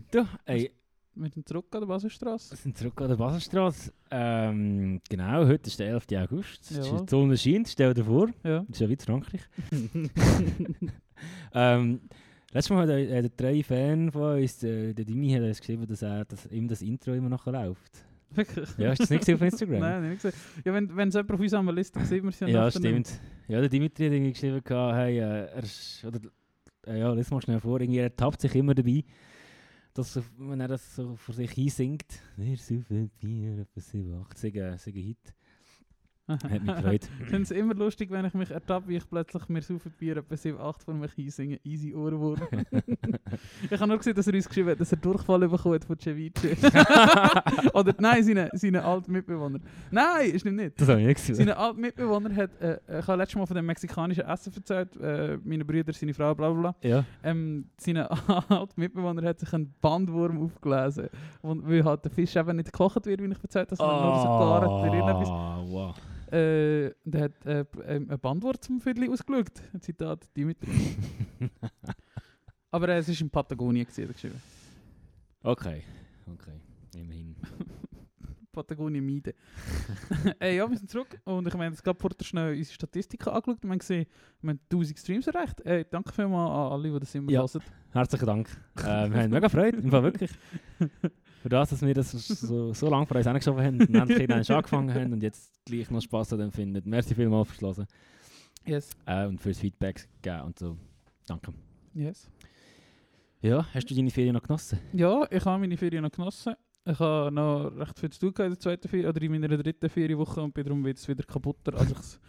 Rito. Hey, wir sind zurück an der Baselstrasse. wir sind zurück an der Baselstraße. Ähm, genau, heute ist der 11. August. Ja. Die Sonne scheint, stell dir vor. Ja. Das ist ja wie Frankreich. ähm, letztes Mal hat äh, der drei Fan von uns, äh, der Dimi, hat uns geschrieben, dass, er, dass ihm das Intro immer noch läuft. Wirklich? Ja, hast du das nicht gesehen auf Instagram? Nein, nicht gesehen. Ja, wenn, es jemand auf unserer Liste sieht, man es ja Ja, nachher stimmt. Ja, der Dimitri hat irgendwie geschrieben, hey, äh, er ist, oder, äh, ja, lass mal schnell vor, irgendwie, er tappt sich immer dabei, dass wenn er das so vor sich hinsingt, wir saufen Bier, etwa 7, 8, sagen, sagen Hit. Hat mich gefreut. Ich finde es immer lustig, wenn ich mich ertappe, wie ich plötzlich mir saufen Bier etwa 7, 8 von mich einsinge. Easy Ohrenwurm. ich habe nur gesehen, dass er uns geschrieben hat, dass er Durchfall bekommen hat von Ceviche. Oder nein, seine, seine alten Mitbewohner. Nein, stimmt nicht. Das habe ich nicht gesehen. Seine alten Mitbewohner hat, äh, ich habe letztes Mal von dem mexikanischen Essen erzählt, äh, meine Brüder, seine Frau, bla bla bla. Ja. Ähm, seine alten Mitbewohner hat sich einen Bandwurm aufgelesen. Weil halt der Fisch eben nicht gekocht wird, wie ich erzählt habe, sondern nur so irgendetwas. Ah, wow. Äh, der hat äh, ähm, ein Bandwort zum Viertel ausgeschaut. Zitat, Dimitri. Aber äh, es war in Patagonien, gewesen, geschrieben. Okay, okay, immerhin. Patagonien meiden. äh, ja, wir sind zurück. Und ich meine, jetzt gerade vorher schnell unsere Statistiken angeschaut. Wir haben gesehen, wir haben 1000 Streams erreicht. Äh, danke vielmals an alle, die das immer Ja. hören. Herzlichen Dank. äh, wir haben mega Freude, im Fall wirklich. Für das, dass wir das so, so lange vor uns angeschoben haben und endlich angefangen haben und jetzt gleich noch Spass an dem finden. Merci vielmals fürs Hören Yes. äh, und fürs Feedback geben und so. Danke. Yes. Ja, hast du deine Ferien noch genossen? Ja, ich habe meine Ferien noch genossen. Ich habe noch recht viel zu tun in der zweiten Ferien oder in meiner dritten Ferienwoche und bin darum jetzt wieder kaputter, als ich es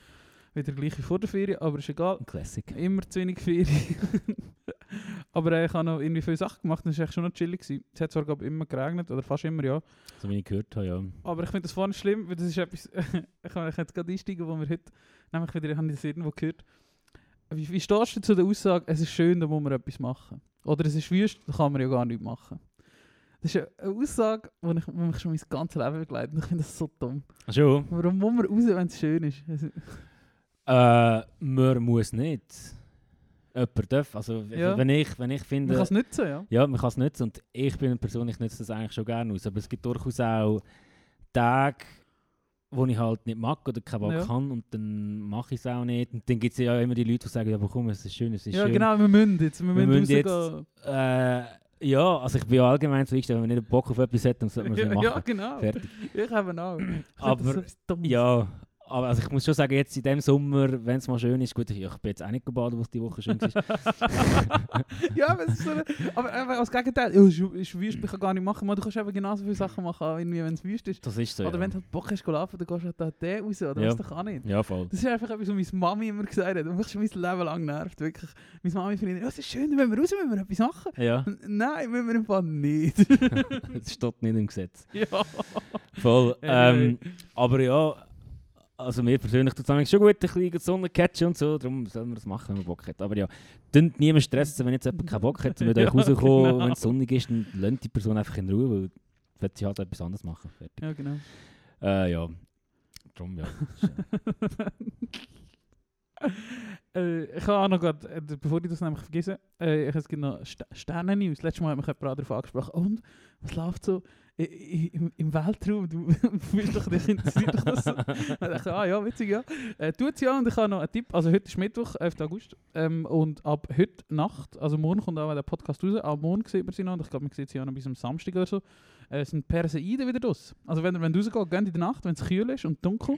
wieder gleich wie vor der Ferien, aber ist egal. Ein Classic. Immer zu wenig Ferien. aber äh, ich habe noch irgendwie viele Sachen gemacht, das war echt schon noch chillig. Gewesen. Es hat zwar glaub, immer geregnet, oder fast immer, ja. So wie ich gehört habe, ja. Aber ich finde das vorne schlimm, weil das ist etwas, ich kann jetzt gerade einsteigen, wo wir heute, nämlich wieder, ich habe das irgendwo gehört. Wie, wie stehst du zu der Aussage, es ist schön, da muss man etwas machen? Oder es ist wüst, da kann man ja gar nichts machen. Das ist eine Aussage, die ich, die mich schon mein ganzes Leben begleitet. Und ich finde das so dumm. Ach schon? Warum muss man raus, wenn es schön ist? Äh, man muss nicht. Jemand darf. Also, Ja. wenn, ich, wenn ich man finde... kann es nützen, ja. Ja, man kann es nutzen und ich bin eine Person, ich nutze das eigentlich schon gerne aus. Aber es gibt durchaus auch Tage, wo ich halt nicht mag oder keinen Bock Ja. kann und dann mache ich es auch nicht. Und dann gibt es ja immer die Leute, die sagen, ja, aber komm, es ist schön, es ist Ja, schön. genau, wir müssen jetzt. Wir, Wir müssen rausgehen. Äh, ja, also ich bin ja allgemein so eingestellt, wenn man nicht Bock auf etwas hat, dann sollte man es nicht machen. Ja, genau. Fertig. Ich habe auch. Ich Aber-. Ja, aber also ich muss schon sagen, jetzt in dem Sommer, wenn es mal schön ist, gut, ich, ich bin jetzt auch nicht gebadet, was die Woche schön ist. ja, aber es ist so eine, aber einfach als Gegenteil, ja, es ist, ist wüst, ich kann gar nicht machen, man, du kannst eben genauso viele Sachen machen, irgendwie, wenn es wüst ist. Das ist so, oder ja. wenn du halt Bock hast laufen, dann gehst du halt da raus, oder Ja. was doch auch nicht. Ja, voll. Das ist einfach etwas, was meine Mami immer gesagt hat und mich schon mein Leben lang nervt, wirklich. Meine Mami findet, ja, es ist schön, wenn wir raus, wenn wir etwas machen. Ja, Nein, müssen wir im Fall nicht. das steht nicht im Gesetz. ja. Voll. Ähm, aber ja, also mir persönlich tut es schon gut, ein bisschen Sonne catchen und so, darum soll man das machen, wenn man Bock hat. Aber ja, dann niemand stressen, wenn jetzt jemand keinen Bock hat, mit Ja, euch rauskommen, genau. wenn es sonnig ist, dann lasst die Person einfach in Ruhe, weil wird sie halt etwas anderes machen. Fertig. ja, genau. Äh, ja, darum ja. äh, ich habe auch noch gerade, äh, bevor ich das nämlich vergesse, äh, ich habe noch St Sternen-News. Letztes Mal hat mich jemand darauf angesprochen. Und, was läuft so im, im Weltraum? Du bist doch nicht interessiert doch das. Ich dachte, ah ja, witzig, ja. Äh, tut's ja, und ich habe noch einen Tipp. Also heute ist Mittwoch, 11. August. Ähm, und ab heute Nacht, also morgen kommt auch der Podcast raus, ab morgen sieht man sie noch, und ich glaube, man sieht sie auch noch bis am Samstag oder so, äh, sind Perseiden wieder draus. Also wenn, wenn du rausgehst, geht in der Nacht, wenn es kühl ist und dunkel.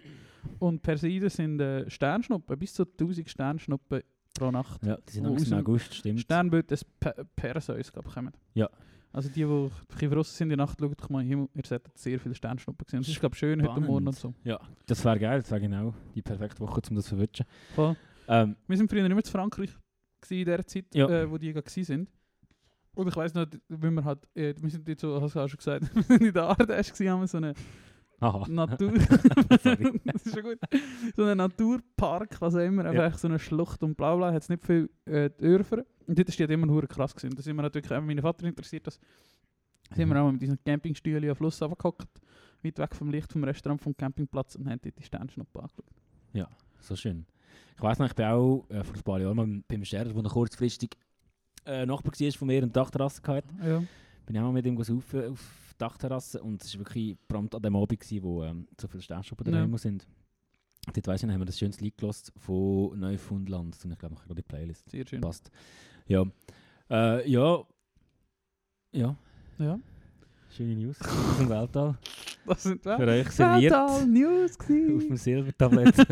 Und Perseiden sind äh, Sternschnuppen, bis zu 1000 Sternschnuppen pro Nacht. ja, die sind im raus- August, stimmt. Sternbild des Pe Perseus, glaube ich, kommen. Ja. Also die, die ein bisschen draussen sind in der Nacht, schaut doch mal in den Himmel. Ihr seht sehr viele Sternschnuppen gesehen. Es ist, glaube ich, schön heute Morgen und so. Ja, das wäre geil, das wäre genau die perfekte Woche, um das zu verwischen. Voll. Ähm, Wir sind früher immer zu Frankreich gewesen in der Zeit, Ja. äh, wo die gerade sind. Und ich weiss noch, wenn wir halt, äh, wir sind jetzt so, hast du auch schon gesagt, wir sind in der Ardèche haben wir so eine aha. Natur... Das ist schon gut. So einen Naturpark, was auch immer, einfach Ja. so eine Schlucht und bla bla, hat es nicht viel äh, Dörfer. Und dort ist die immer hure krass gewesen. Da sind wir natürlich, auch mein Vater interessiert das, sind wir auch mit diesen Campingstühlen am Fluss runtergehockt, weit weg vom Licht vom Restaurant, vom Campingplatz und haben dort die Sternschnuppen angeschaut. So schön. Ich weiss noch, ich bin auch äh, vor ein paar Jahren mal beim Scherz, wo er kurzfristig äh, Nachbar war von mir und Dachterrasse hatte. Ja. Bin ich auch mal mit ihm auf die Dachterrasse und es war wirklich prompt an dem Abend, gewesen, wo ähm, so viele Sternschuppen Ja. daheim sind. Dort weiss ich haben wir das schönes Lied gehört von Neufundland. Und ich glaube, ich habe die Playlist. Sehr schön. Passt. Ja. Äh, ja. Ja, Ja. schöne News aus dem Weltall. Das sind wir. Für euch serviert Total News auf dem. Silbertablett.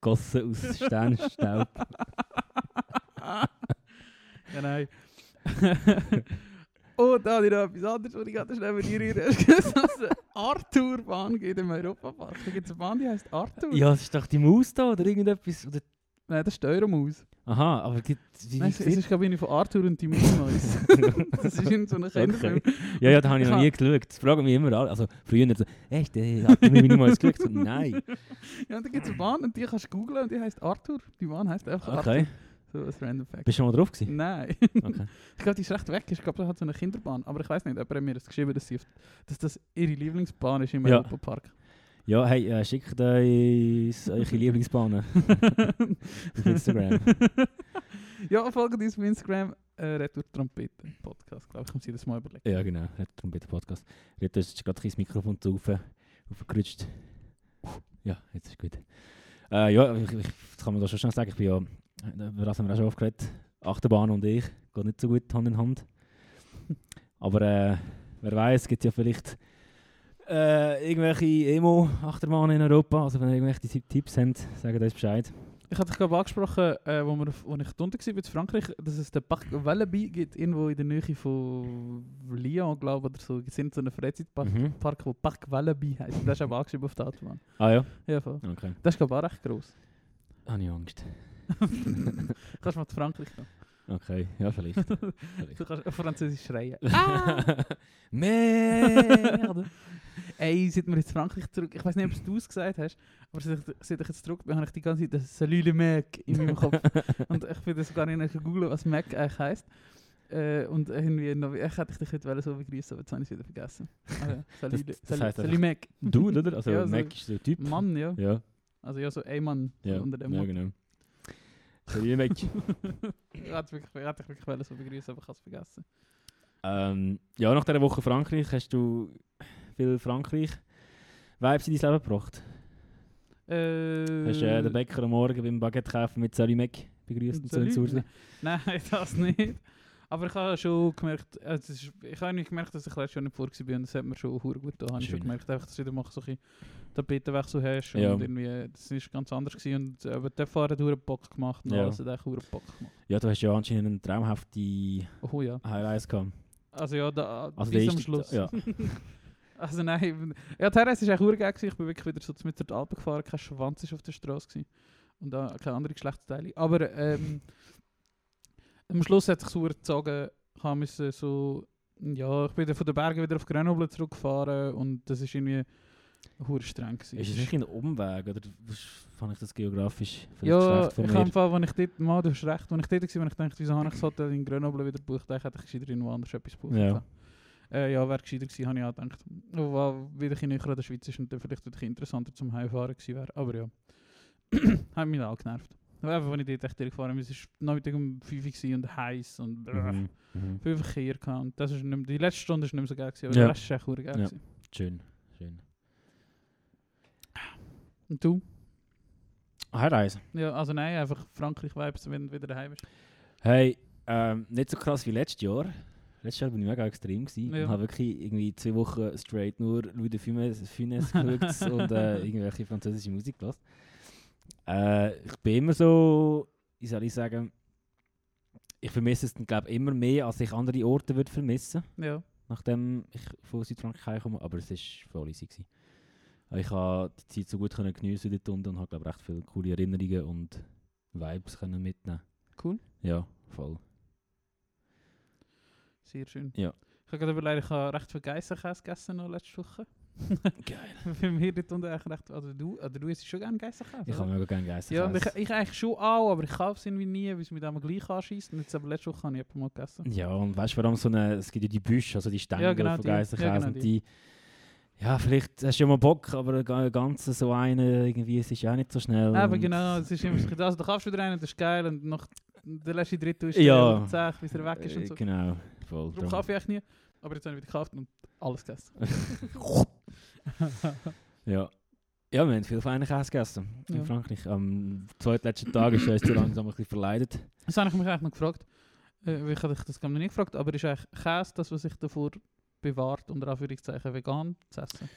Gossen aus Sternstaub. ja, nein. Und da habe ich noch etwas anderes, was ich gerade schnell eine Arthur-Bahn gibt im Europapark? Da gibt es eine Bahn, die heisst Arthur. Ja, es ist doch die Maus da oder irgendetwas. Oder Nein, das ist die Euromaus. Aha, aber gibt wie Nein, es, es ist, glaube ich, von Arthur und die Maus. das ist in so einem Kinderfilm. Okay. Ja, ja, da habe ich noch nie geschaut. Das fragen mich immer alle. Also früher so, echt, äh, hat mir niemals geschaut? So, nein. Ja, und da gibt es eine Bahn und die kannst du googlen und die heisst Arthur. Die Bahn heisst einfach Arthur. So ein random Fact. Bist du schon mal drauf gewesen? Nein. Okay. Ich glaube, die ist recht weg. Ich glaube, das hat so eine Kinderbahn. Aber ich weiß nicht, jemand hat mir das geschrieben, dass, sie dass das ihre Lieblingsbahn ist im Ja. Europapark. Ja, hey, äh, schickt uns eure Lieblingsbahnen auf Instagram. ja, folgt uns auf Instagram. Äh, Retour Trompete Podcast, glaube ich, haben sie das mal überlegt. Ja, genau. Red Trompete Podcast. Du hast gerade das Mikrofon zu auf, aufgerutscht. Ja, jetzt ist gut. Äh, ja, ich, ich, das kann man da schon schnell sagen. Ich bin ja, über das haben wir auch schon aufgeredet. Achterbahn und ich geht nicht so gut Hand in Hand. Aber äh, wer weiß, es gibt ja vielleicht äh, irgendwelche Emo-Achterbahnen in Europa. Also wenn ihr irgendwelche Tipp- Tipps habt, sagt uns Bescheid. Ich hatte dich glaube angesprochen, äh, wo, wir, wo ich unten war in Frankreich, dass es den Parc Walibi gibt, irgendwo in der Nähe von Lyon, glaube ich, oder so. Es sind so einen Freizeitpark, Mhm. Park, wo Parc Walibi heisst. Das ist aber angeschrieben auf der Autobahn. Ah ja? Ja, voll. Okay. Das ist glaube ich auch recht gross. Habe ich Angst. Kannst du mal zu Frankreich gehen. Okay, ja, vielleicht. Du kannst auf Französisch schreien. Merde! Ey, seit wir jetzt Frankreich zurück, ich weiß nicht, ob du es gesagt hast, aber seit ich, seit ich jetzt zurück bin, habe ich die ganze Zeit das Salut le Mac in meinem Kopf. und ich will das gar nicht googeln, was Mac eigentlich heisst. Äh, und irgendwie, noch, ich hätte dich heute so begrüßen, aber jetzt habe ich es wieder vergessen. Ah, ja. Salut, Das- das Salut, heisst Salut einfach- Mac. Du, oder? Also Ja, so- Mac ist ein Typ. Mann, ja. Ja, Also ja, so ein Mann ja, unter dem ja Motto. genau. Salut ich hätte wirklich, hätte wirklich wollen so begrüßen, aber ich habe es vergessen. ähm, ja, nach dieser Woche Frankreich hast du viel Frankreich-Vibes in dein Leben gebracht. Äh, Hast du äh, den Bäcker am Morgen beim Baguette kaufen mit Salut Mac begrüßt und so in? Nein, das nicht. Aber ich habe schon gemerkt, also ist, ich habe nicht gemerkt, dass ich letztes Jahr nicht vor war und das hat mir schon hure gut getan. Habe ich schon Schön. gemerkt, einfach, dass du wieder mal so ein Tapetenwechsel hast Ja. und irgendwie, das ist ganz anders gewesen und äh, aber der Fahrer hat hure Bock gemacht und Ja. alles hat echt hure Bock gemacht. Ja, du hast ja anscheinend eine traumhafte Oh ja. Highlights gehabt. Also ja, da, Also bis der am Schluss. ja. also nein, ja, die RS war echt hure geil gewesen. Ich bin wirklich wieder so mit der Alpen gefahren, kein Schwanz ist auf der Straße gewesen. und auch keine andere Geschlechtsteile. Aber ähm, am Schluss hat sich so gezogen, müssen so, ja, ich bin dann von den Bergen wieder auf Grenoble zurückgefahren und das ist irgendwie hure streng gewesen. Ist es nicht ein Umweg oder fand ich das geografisch ja, ich habe Fall, wenn ich dort, mal, du hast recht, wenn ich dort war, wenn ich dachte, wieso habe ich das Hotel in Grenoble wieder gebucht, dann hätte ich gescheiter irgendwo anders etwas gebucht. Ja. Äh, ja, wäre gescheiter gewesen, habe ich auch gedacht. Weil wieder ein näher an der Schweiz ist und dann vielleicht bisschen interessanter zum Heimfahren gewesen wäre. Aber ja, hat mich auch genervt. Einfach, wenn ich dort echt durchgefahren bin, es war Nachmittag um 5 Uhr und heiß und Mhm. Mhm. viel Verkehr. Und das ist nicht mehr, die letzte Stunde ist nicht mehr so geil gewesen, aber Ja. der Rest ist echt geil Ja. gewesen. Schön, schön. Und du? Heimreise. Ja, also nein, einfach Frankreich-Vibes, wenn du wieder daheim bist. Hey, ähm, nicht so krass wie letztes Jahr. Letztes Jahr war ich mega extrem. Gewesen. Ja. Ich habe wirklich irgendwie zwei Wochen straight nur Louis de Funès, Funès geschaut und äh, irgendwelche französische Musik gelassen. Äh, ich bin immer so, wie soll ich sagen, ich vermisse es, glaube immer mehr, als ich andere Orte würde vermissen, Ja. nachdem ich von Südfrankreich heimkomme. Aber es war voll easy. Gewesen. Ich konnte die Zeit so gut können geniessen dort unten und habe, glaube recht viele coole Erinnerungen und Vibes können mitnehmen. Cool. Ja, voll. Sehr schön. Ja. Ich habe gerade überlegt, ich habe recht viel Geissenkäse gegessen noch letzte Woche. Geil. Für mich dort unten recht... Also du, oder du isst schon gerne Geissenkäse, Ich oder? habe mega gerne Geist. Ja, und ich, ich eigentlich schon auch, aber ich kaufe es irgendwie nie, weil es mir dann gleich anschießt. Und jetzt aber letzte Woche habe ich mal gegessen. Ja, und weißt du, allem so eine, es gibt ja die Büsche, also die Stängel Ja, genau von. Geissenkäse Ja, genau und die. Ja, vielleicht hast du ja mal Bock, aber ga- ganz so eine irgendwie, es ist ja auch nicht so schnell. Aber genau, es ist immer so, also, da kaufst du wieder einen, das ist geil, und nach der letzte Drittel ist Ja. der bis er weg ist und Äh, so. Genau, voll. Darum kaufe ich eigentlich nie, aber jetzt habe ich wieder gekauft und alles gegessen. Ja. Ja, wir haben viel feine Käse gegessen in Ja. Frankreich. Am zweitletzten Tag ist uns zu langsam ein bisschen verleidet. Das habe ich mich eigentlich noch gefragt. Äh, ich habe dich das noch nicht gefragt, aber ist eigentlich Käse das, was sich davor bewahrt, unter Anführungszeichen vegan zu essen?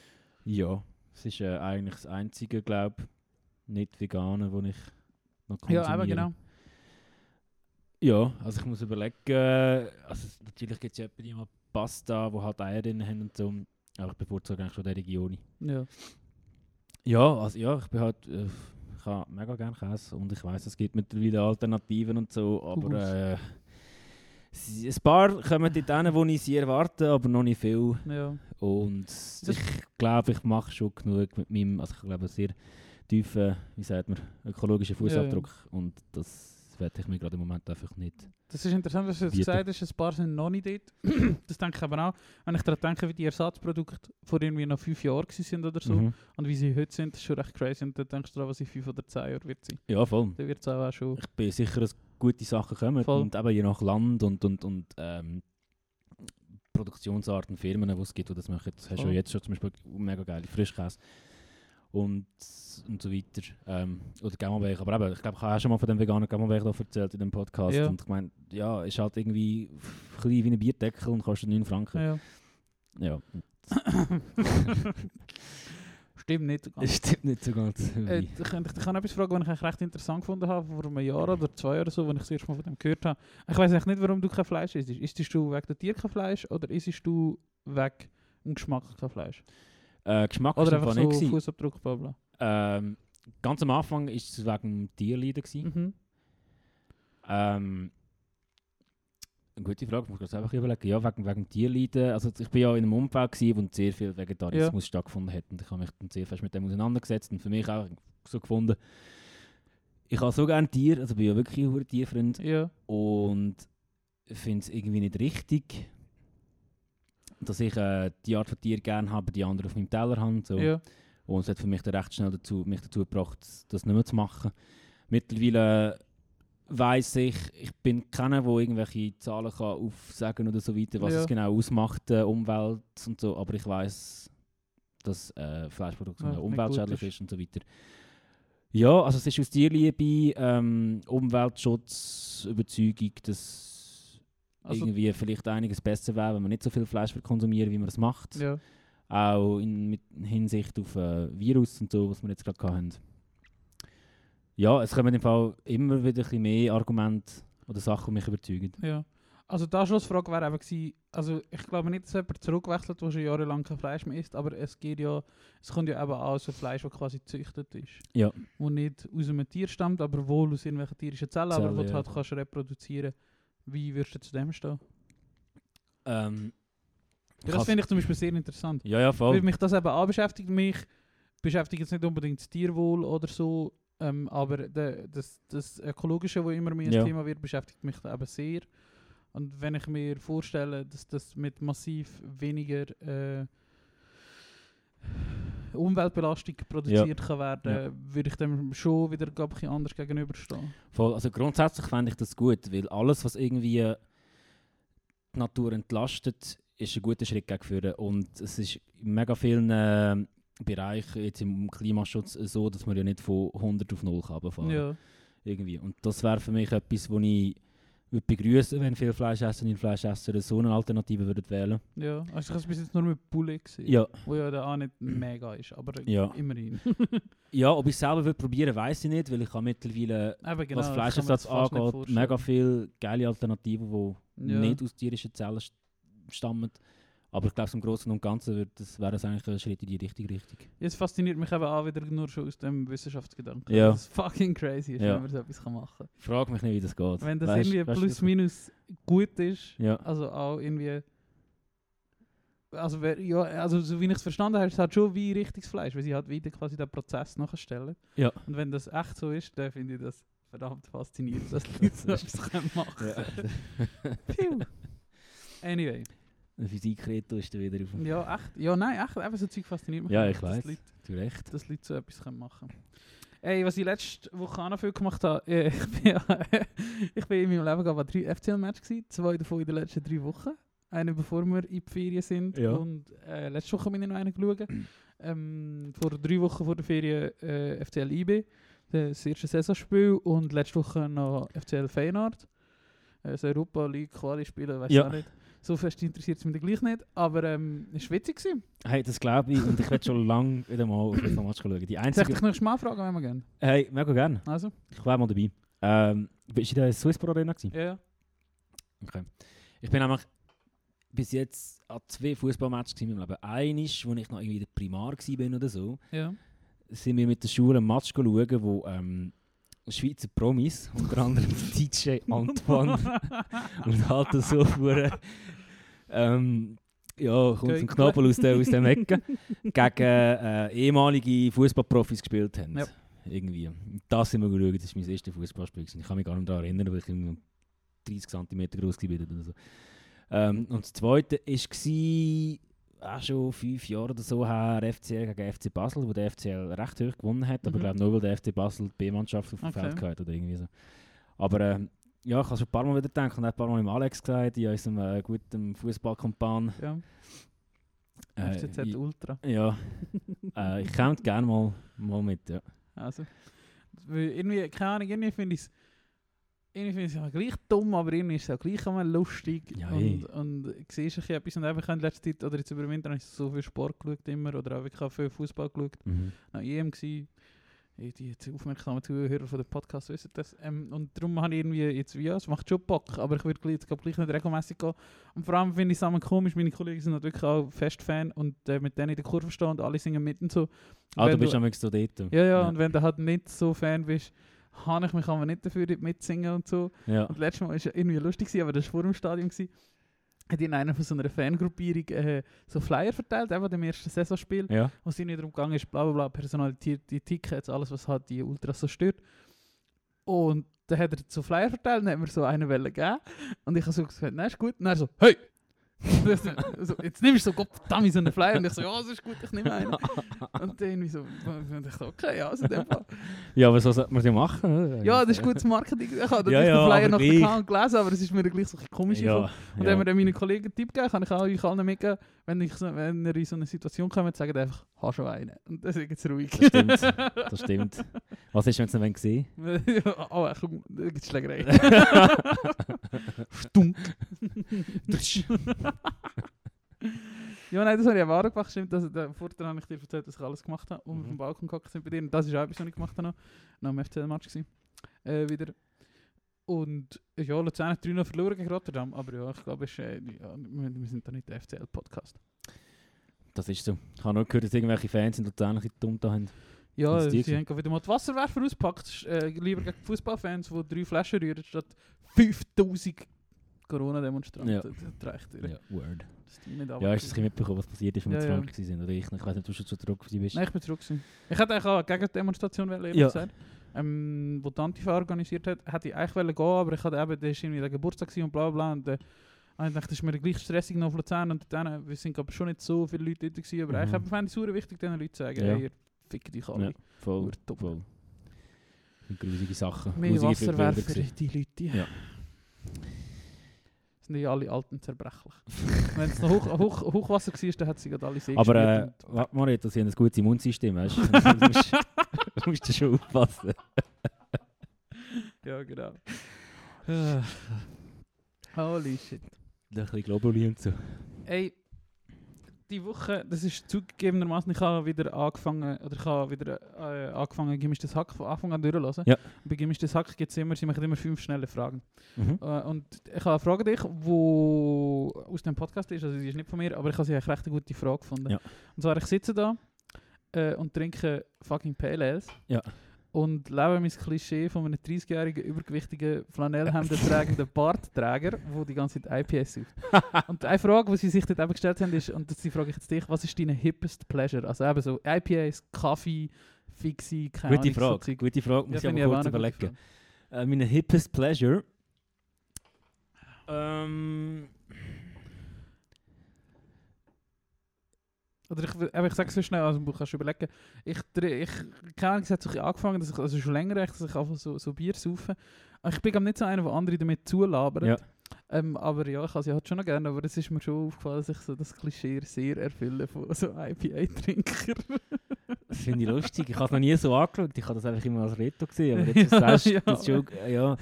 Ja, es ist äh, eigentlich das einzige, glaube nicht vegane, wo ich noch Ja, konsumiere. eben genau. Ja, also ich muss überlegen, äh, also es- natürlich gibt es ja etwa die mal Pasta, wo halt Eier drin haben und so. Aber ich bevorzuge eigentlich schon die Region. Ja. Ja, also ja, ich bin halt, äh, ich habe mega gerne Käse und ich weiß, es gibt mittlerweile Alternativen und so, aber äh, ein paar kommen dort hin, wo ich sie erwarte, aber noch nicht viel. ja. Und ich glaube, ich mache schon genug mit meinem, also ich glaube, sehr tiefen, wie sagt man, ökologischen Fußabdruck und das werde ich mir gerade im Moment einfach nicht. Das ist interessant, was du jetzt gesagt hast, ein paar sind noch nicht dort. das denke ich aber auch. Wenn ich daran denke, wie die Ersatzprodukte vor irgendwie noch fünf Jahren sind oder so Mhm. und wie sie heute sind, das ist schon recht crazy. Und dann denkst du daran, was in fünf oder zehn Jahren wird sein. Ja, voll. Dann wird es auch, auch schon... Ich bin sicher, dass gute Sachen kommen Voll. und eben je nach Land und, und, und ähm, Produktionsarten, Firmen, die es gibt, die das machen. Das hast du ja jetzt schon zum Beispiel mega geile Frischkäse und, und so weiter. Ähm, oder Gammelbeich. Aber eben, ich glaube, ich habe auch schon mal von dem veganen Gammelbeich erzählt in dem Podcast. Ja. Und ich meine, ja, ist halt irgendwie klein wie ein Bierdeckel und kostet 9 Franken. Ja. Ja, Stimmt nicht. so ganz. stimmt nicht so ganz. Äh, ich, ich, kann etwas fragen, was ich eigentlich recht interessant gefunden habe, vor einem Jahr oder zwei oder so, als ich das erste Mal von dem gehört habe. Ich weiß eigentlich nicht, warum du kein Fleisch isst. Isst du wegen der Tier kein Fleisch oder isst du wegen dem Geschmack kein Fleisch? Äh, Geschmack Oder einfach einfach so nicht. Fußabdruck, bla bla. Ähm, ganz am Anfang war es wegen dem Tierleiden. Mhm. Ähm, eine gute Frage, muss ich gerade selber überlegen. Ja, wegen, wegen Tierleiden. Also ich bin ja in einem Umfeld, gewesen, wo sehr viel Vegetarismus stattgefunden hat. Und ich habe mich dann sehr fest mit dem auseinandergesetzt und für mich auch so gefunden, ich habe so gerne Tiere, also bin ja wirklich ein Tierfreund Ja, und finde es irgendwie nicht richtig, dass ich äh, die Art von Tier gerne habe, die andere auf meinem Teller habe. So. ja. Und es hat für mich dann recht schnell dazu, mich dazu gebracht, das nicht mehr zu machen. Mittlerweile weiß ich, ich bin keiner, der irgendwelche Zahlen kann aufsagen oder so weiter, was Ja. es genau ausmacht, äh, Umwelt und so, aber ich weiß, dass äh, Fleischproduktion Ja, umweltschädlich gut ist. und so weiter. Ja, also es ist aus Tierliebe, ähm, Umweltschutz, Überzeugung, dass Also, irgendwie vielleicht einiges besser wäre, wenn man nicht so viel Fleisch konsumieren wie man es macht. ja. Auch in mit Hinsicht auf äh, Virus und so, was wir jetzt gerade hatten. Ja, es kommen im Fall immer wieder ein mehr Argumente oder Sachen, die mich überzeugen. Ja. Also die Anschlussfrage wäre eben gewesen, also ich glaube nicht, dass jemand zurückwechselt, der schon jahrelang kein Fleisch mehr isst, aber es geht ja, es kommt ja eben auch so Fleisch, das quasi gezüchtet ist. Ja. Wo nicht aus einem Tier stammt, aber wohl aus irgendwelchen tierischen Zellen, aber Zellen, wo du ja. halt kannst reproduzieren. Wie würdest du zu dem stehen? Ähm, Ja, das finde ich zum Beispiel sehr interessant. Ja, ja, Weil voll. mich das eben auch beschäftigt. Mich beschäftigt jetzt nicht unbedingt das Tierwohl oder so, ähm, aber de, das, das Ökologische, wo immer mehr ein Ja. Thema wird, beschäftigt mich eben sehr. Und wenn ich mir vorstelle, dass das mit massiv weniger äh, Umweltbelastung produziert kann werden, Ja. würde ich dem schon wieder glaub, ich, anders gegenüberstehen. voll. Also grundsätzlich fände ich das gut, weil alles, was irgendwie die Natur entlastet, ist ein guter Schritt gegen vorne. Und es ist in mega vielen äh, Bereichen jetzt im Klimaschutz so, dass man ja nicht von 100 auf 0 kann runterfahren Ja. irgendwie. Und das wäre für mich etwas, wo ich würde begrüßen, wenn viele Fleischesser und Fleischesser so eine Alternative würden wählen. Ja, also ich es bis jetzt nur mit Poulet gesehen. Ja, Wo ja auch nicht mega ist, aber Ja. immerhin. ja, ob ich es selber würde probieren, weiß ich nicht, weil ich habe mittlerweile, genau, was das Fleischersatz angeht, mega viele geile Alternativen, die Ja. nicht aus tierischen Zellen st- stammen. Aber ich glaube, im Großen und Ganzen wird das, wäre das eigentlich ein Schritt in die richtige Richtung. Jetzt fasziniert mich eben auch wieder nur schon aus dem Wissenschaftsgedanken. Ja. Das fucking crazy ist, Ja. wenn man so etwas kann machen kann. Ich frage mich nicht, wie das geht. Wenn das Weißt- irgendwie weißt plus minus gut ist, Ja. also auch irgendwie. Also, wer, ja, also so wie ich es verstanden habe, ist es halt schon wie richtiges Fleisch, weil sie halt wieder quasi den Prozess nachstellen. Ja. Und wenn das echt so ist, dann finde ich das verdammt faszinierend, dass die Leute so etwas können machen. Phew. Anyway. Ein Physikreto ist da wieder auf dem... Ja, echt. Ja, nein, echt. Eben so Zeug fasziniert mich. Ja, ich. Leute- Du recht. dass Leute so etwas machen können. Ey, was ich letzte Woche auch noch viel gemacht habe, äh, ich bin, ich bin in meinem Leben gerade drei FCL-Matches gewesen, zwei davon in den letzten drei Wochen. Einen bevor wir in die Ferien sind Ja. und äh, letzte Woche bin ich noch einen geschaut. ähm, vor drei Wochen vor der Ferien äh, FCL IB, das erste Saisonspiel und letzte Woche noch FCL Feyenoord. Äh, das Europa League Quali spielen, weiß Ja. auch nicht. So fest interessiert es mich gleich nicht, aber ähm, es war witzig. gewesen. Hey, das glaube ich und ich werde schon lange wieder mal auf das Match schauen. Die Soll ich einzige... dich nächstes Mal fragen, wenn wir gehen? Hey, mega gerne. Also, Ich wäre mal dabei. Ähm, bist du in der Swisspro Arena gewesen? ja, ja. Okay. Ich bin nämlich bis jetzt an zwei Fußballmatches in meinem Leben. Eines, wo ich noch irgendwie in der Primar war oder so, ja. sind wir mit der Schule einen Match schauen, wo ähm, Schweizer Promis, unter anderem DJ Antoine und halt so vor ähm, ja, kommt ein Geil. Knobel aus, der, aus dem Ecke, gegen äh, ehemalige Fußballprofis gespielt haben. Ja. Irgendwie. Das sind wir geschaut, das war mein erstes Fußballspiel. Ich kann mich gar nicht daran erinnern, weil ich irgendwie 30 cm groß war oder so. Ähm, und das zweite war auch schon fünf Jahre oder so her FCL gegen FC Basel, wo der FCL recht hoch gewonnen hat, aber Mhm. ich glaube nur, weil der FC Basel die B-Mannschaft auf dem Okay. Feld gehabt oder irgendwie so. Aber ähm, ja, ich habe schon ein paar Mal wieder gedacht und auch ein paar Mal mit Alex gesagt, in unserem äh, guten Fußballkompan. ja. Äh, FCZ Ultra. ja, äh, ich komme gerne mal, mal mit. Ja. Also, irgendwie, keine Ahnung, irgendwie finde ich es irgendwie finde ich es ja gleich dumm, aber irgendwie ist es auch gleich einmal lustig. Ja, und, eh. und siehst ein etwas. Und eben, ich habe in letzter Zeit, oder jetzt über den Winter, habe ich so viel Sport geschaut immer, oder auch wirklich viel Fußball geschaut. Mhm. Noch EM gsi. Eh, Die aufmerksamen Zuhörer von dem Podcast wissen das. Ähm, und darum habe ich irgendwie jetzt wie, ja, es macht schon Bock, aber ich würde jetzt gleich nicht regelmäßig gehen. Und vor allem finde ich es auch komisch, meine Kollegen sind halt wirklich auch Fest-Fan und äh, mit denen in der Kurve stehen und alle singen mit und so. Ah, du bist am so dort. Ja, ja, und wenn du halt nicht so Fan bist, habe ich mich aber nicht dafür mitsingen und so. Ja. Und letztes Mal war es irgendwie lustig, gewesen, aber das war vor dem Stadion. Gewesen. Hat in einer von so einer Fangruppierung äh, so Flyer verteilt, einfach dem ersten Saisonspiel, ja. wo es irgendwie darum gegangen ist, bla bla bla, personalisierte Tickets, alles was halt die Ultras so stört. Und dann hat er so Flyer verteilt und hat mir so einen wollen geben. Und ich habe so gesagt, nein, ist gut. Und er so, hey! so, jetzt nimmst du so, Gott verdammt, so einen Flyer. Und ich so, ja, das ist gut, ich nehme einen. Und dann irgendwie so, und ich so, okay, ja, also in dem Fall. ja, aber so sollte man es ja machen. oder? Ja, das ist gutes Marketing. Ich habe Ja, ja, ja, den Flyer noch gekannt gelesen, aber es ist mir gleich so ein komisch Ja. Und ja. wenn wir dann meinen Kollegen einen Tipp geben, kann ich auch euch allen mitgeben, wenn, ich so, wenn ihr in so eine Situation kommt, sagt einfach, hast schon einen. Und dann ist jetzt ruhig. Das stimmt. Das stimmt. Was ist, wenn es nicht gesehen oh, komm, da gibt es Schlägerei. Stunk. Ja, nein, das habe ich auch gemacht. Stimmt, dass, der Vorteil habe ich dir erzählt, dass ich alles gemacht habe. Und wir Mhm. auf dem Balkon gehockt sind bei dir. Und das ist auch etwas, was ich gemacht habe. Noch, noch am FCL-Match. Äh, wieder. Und ja, Luzern hat 3 verloren gegen Rotterdam. Aber ja, ich glaube, äh, ja, wir, wir sind da nicht der FCL-Podcast. Das ist so. Ich habe nur gehört, dass irgendwelche Fans in Luzern dumm da haben. Ja, Das sie haben wieder mal die Wasserwerfer ausgepackt. Äh, lieber gegen Fußballfans, die drei Flaschen rühren, statt 5000 Corona-Demonstranten. Ja. Das reicht dir. Ja, word. Nicht Ja, hast du ein mitbekommen, was passiert ist, wenn wir Ja, zu ja. Waren? Oder ich, ich weiß nicht, ob du schon zu zurück bist. Nein, ich bin zurück. gewesen. Ich hätte eigentlich auch eine Gegendemonstration wollen, ehrlich Ja. Ähm, wo die Antifa organisiert hat, hätte ich eigentlich wollen gehen, aber ich hatte eben, das war irgendwie der Geburtstag und bla bla. Und, äh, und ich dachte, das ist mir gleich stressig noch auf Luzern. Und dann, wir sind aber schon nicht so viele Leute dort gewesen, aber Mhm. eigentlich fände ich es super wichtig, diesen Leuten zu sagen, Ja. hey, ihr fickt euch alle. Ja, voll. Voll. Grusige Sachen. Mehr Wasserwerfer, die Leute. Ja. Sind die alle Alten zerbrechlich. Wenn es noch hoch, hoch, Hochwasser war, dann hat sie gerade alle See Aber äh, warte mal, dass sie ein gutes Immunsystem hast. du musst, du musst da schon aufpassen. und- Ja, genau. Holy shit. Ein bisschen Globuli und so. Ey, die Woche, das ist zugegebenermaßen, ich habe wieder angefangen, oder ich habe wieder äh, angefangen, gemischtes Hack von Anfang an durchzulassen. Ja. Bei gemischtes Hack gibt es immer, sie machen immer fünf schnelle Fragen. Mhm. Äh, und ich habe eine Frage dich, die aus dem Podcast ist, also die ist nicht von mir, aber ich habe sie eigentlich recht eine gute Frage gefunden. Ja. Und zwar, ich sitze da äh, und trinke fucking Ales. Ja. Und lebe mein Klischee von einem 30-jährigen, übergewichtigen, Flanellhemden tragenden Bartträger, der die ganze Zeit IPS sucht. und eine Frage, die sie sich dort eben gestellt haben, ist, und die frage ich jetzt dich, was ist dein hippest Pleasure? Also eben so IPAs, Kaffee, Fixie, keine Gute Ahnung, so Frage, Zeug. gute Frage, muss Ja, ich aber kurz überlegen. Äh, meine hippest Pleasure. Ähm, Oder ich, aber ich sage es so schnell, also du kannst überlegen. Ich, ich keine Ahnung, es hat so angefangen, dass ich, also schon länger, echt, dass ich einfach so, so Bier saufe. Ich bin nicht so einer, der andere damit zulabert. Ja. Ähm, aber ja, ich habe sie halt schon noch gerne, aber es ist mir schon aufgefallen, dass ich so das Klischee sehr erfülle von so IPA-Trinker. das finde ich lustig. Ich habe es noch nie so angeschaut. Ich habe das einfach immer als Reto gesehen. Aber jetzt sagst du, Ja, das schon ja,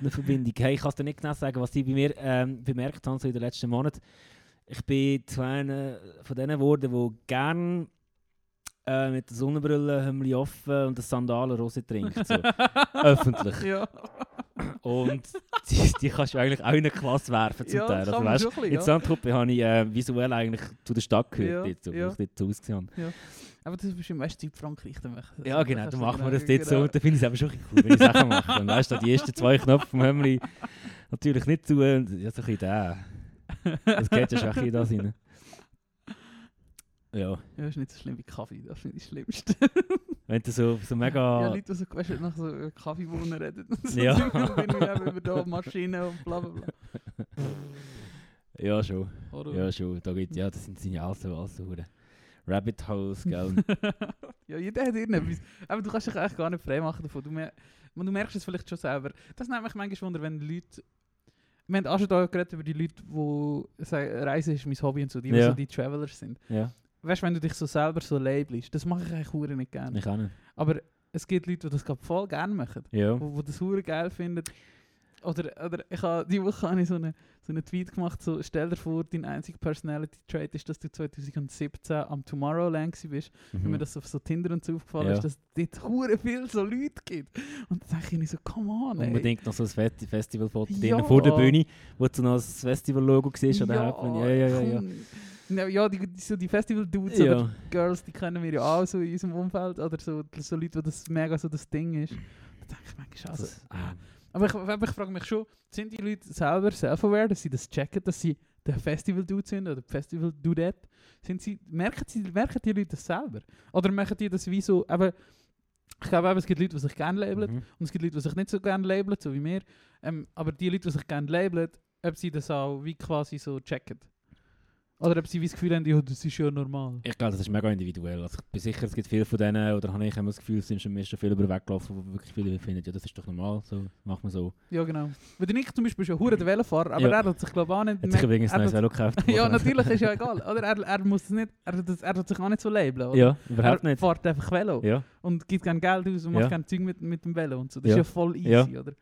eine Verbindung. Hey, ich kann es dir nicht genau sagen, was ich bei mir ähm, bemerkt habe so in den letzten Monaten. Ich bin zu einer von denen geworden, die gerne äh, mit der Sonnenbrille Hümmli offen und der Sandalen Rose trinkt. So. Öffentlich. ja, Und die, die kannst du eigentlich auch in eine Klasse werfen zum ja Teil. Also, weißt, in bisschen, ja. Zandtruppe habe ich äh, visuell eigentlich zu der Stadt gehört, Ja, dort, so, ja. wo ich dort ausgesehen habe. Aber das ist bestimmt Westzeit Frankreich. Dann mach- Ja, genau, dann machen wir genau- das dort so. genau. Und dann finde ich es aber schon cool, wenn ich Sachen mache. Dann weißt du, die ersten zwei Knöpfe vom Hömmli natürlich nicht zu. Und ja, so ein bisschen der. Das geht ja schon ein bisschen da rein. Ja, Ja, das ist nicht so schlimm wie Kaffee, das finde ich das Schlimmste. wenn du so, so mega. Ja, Leute, die so weißt, nach so Kaffeebohnen reden. und so Ja. Und dann eben über da Maschinen und bla bla bla. Ja, schon. Oder? Ja, schon. Da geht, ja, das sind, ja alles so, alles so Rabbit Holes, gell? ja, jeder hat irgendetwas. Aber du kannst dich eigentlich gar nicht frei machen davon. Du, mer du merkst es vielleicht schon selber. Das nimmt mich manchmal wunder, wenn Leute... Wir haben auch schon da geredet über die Leute, die sagen, Reisen ist mein Hobby und so, die, die Ja. so die Travelers sind. ja, Weißt du, wenn du dich so selber so labelst, das mache ich eigentlich nicht gerne. ich auch nicht. Aber es gibt Leute, die das voll gerne machen. Ja. wo, wo das hure geil finden. Oder, oder ich habe die Woche habe ich so einen so eine Tweet gemacht, so stell dir vor, dein einziger Personality Trait ist, dass du 2017 am Tomorrowland gewesen bist. Wenn mir Mhm. das auf so Tinder und so aufgefallen Ja. ist, dass es dort hure viel so Leute gibt. Und dann denke ich mir so, come on, ey. Unbedingt noch so ein Festi Festivalfoto Ja. vor der Bühne, wo du noch das Festival-Logo siehst an der Hauptbühne. Ja, ja, ja. ja. Ja, ja die, so die Festival-Dudes Ja. oder Girls, die kennen wir ja auch so in unserem Umfeld. Oder so, so Leute, wo das mega so das Ding ist. Da denke ich manchmal, also, Das, ja. Aber ich, aber ich frage mich schon, sind die Leute selber self-aware, dass sie das checken, dass sie der Festival-Dude sind oder Festival-Dudette? Sind sie, merken, sie, merken die Leute das selber? Oder machen die das wie so, aber ich glaube eben, es gibt Leute, die sich gerne labeln Mhm. und es gibt Leute, die sich nicht so gerne labeln, so wie mir. Ähm, aber die Leute, die sich gerne labeln, ob sie das auch wie quasi so checken. Oder ob sie wie das Gefühl haben, ja, das ist ja normal. Ich glaube, das ist mega individuell. Also ich bin sicher, es gibt viele von denen, oder habe ich immer das Gefühl, es sind schon, schon viel über den Weg gelaufen, wo wirklich viele finden, ja, das ist doch normal, so macht man so. Ja, genau. Weil der Nick zum Beispiel ist ja hure der Velofahrer, aber Ja. er hat sich glaube ich auch nicht... Hat sich übrigens er ein neues Velo gekauft. ja, natürlich ist ja egal. Oder er, er muss es nicht, er, hat das- er hat sich auch nicht so labeln. Oder? Ja, überhaupt er nicht. fährt einfach Velo Ja, und gibt gerne Geld aus und macht Ja. gerne Zeug mit, mit dem Velo und so. Das Ja. ist ja voll easy, Ja. oder?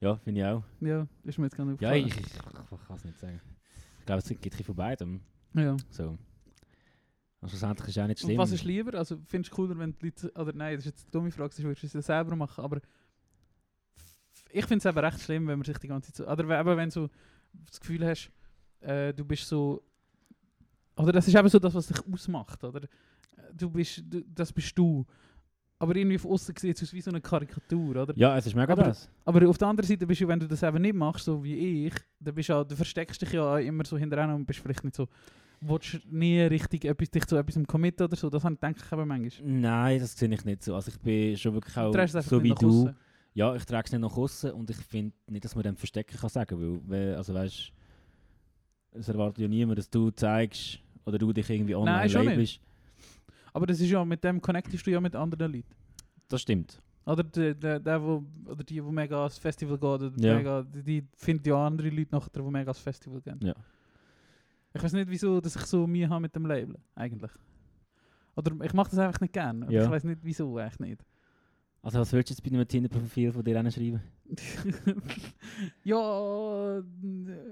ja finde ich auch. Ja, ist mir jetzt gar nicht Ja, aufgefallen. ich, ich, ich kann es nicht sagen. Ich glaube, es gibt ein von beidem. ja. So. Und schlussendlich ist es auch nicht Und schlimm. was ist lieber? Also findest du cooler, wenn die Leute... Oder nein, das ist jetzt eine dumme Frage, würdest du es selber machen, aber... Ich finde es eben recht schlimm, wenn man sich die ganze Zeit so... Oder eben wenn du das Gefühl hast, äh, du bist so... Oder das ist eben so das, was dich ausmacht, oder? Du bist... Du, das bist du. Aber irgendwie von außen sieht es aus wie so eine Karikatur, oder? Ja, es ist mega Aber- das. Aber auf der anderen Seite bist du, wenn du das eben nicht machst, so wie ich, dann bist du, auch, du versteckst dich ja immer so hinterher und bist vielleicht nicht so, willst nie richtig etwas, dich zu etwas committen oder so. Das denke ich eben manchmal. Nein, das sehe ich nicht so. Also ich bin schon wirklich auch so wie du. aussen. Ja, ich trage es nicht nach außen und ich finde nicht, dass man dem verstecken kann sagen, weil, weil also weißt, es erwartet ja niemand, dass du zeigst oder du dich irgendwie online Nein, labelst. Aber das ist ja, mit dem connectest du ja mit anderen Leuten. Das stimmt. Oder der, der, der wo, oder die, die mega ans Festival gehen, oder Ja. mega, die, die finden ja andere Leute nachher, die mega ans Festival gehen. Ja. Ich weiß nicht, wieso dass ich so Mühe habe mit dem Label, eigentlich. Oder ich mache das einfach nicht gerne. Ja. Ich weiß nicht, wieso, eigentlich nicht. Also was würdest du jetzt bei einem Tinder-Profil von dir schreiben? ja, äh,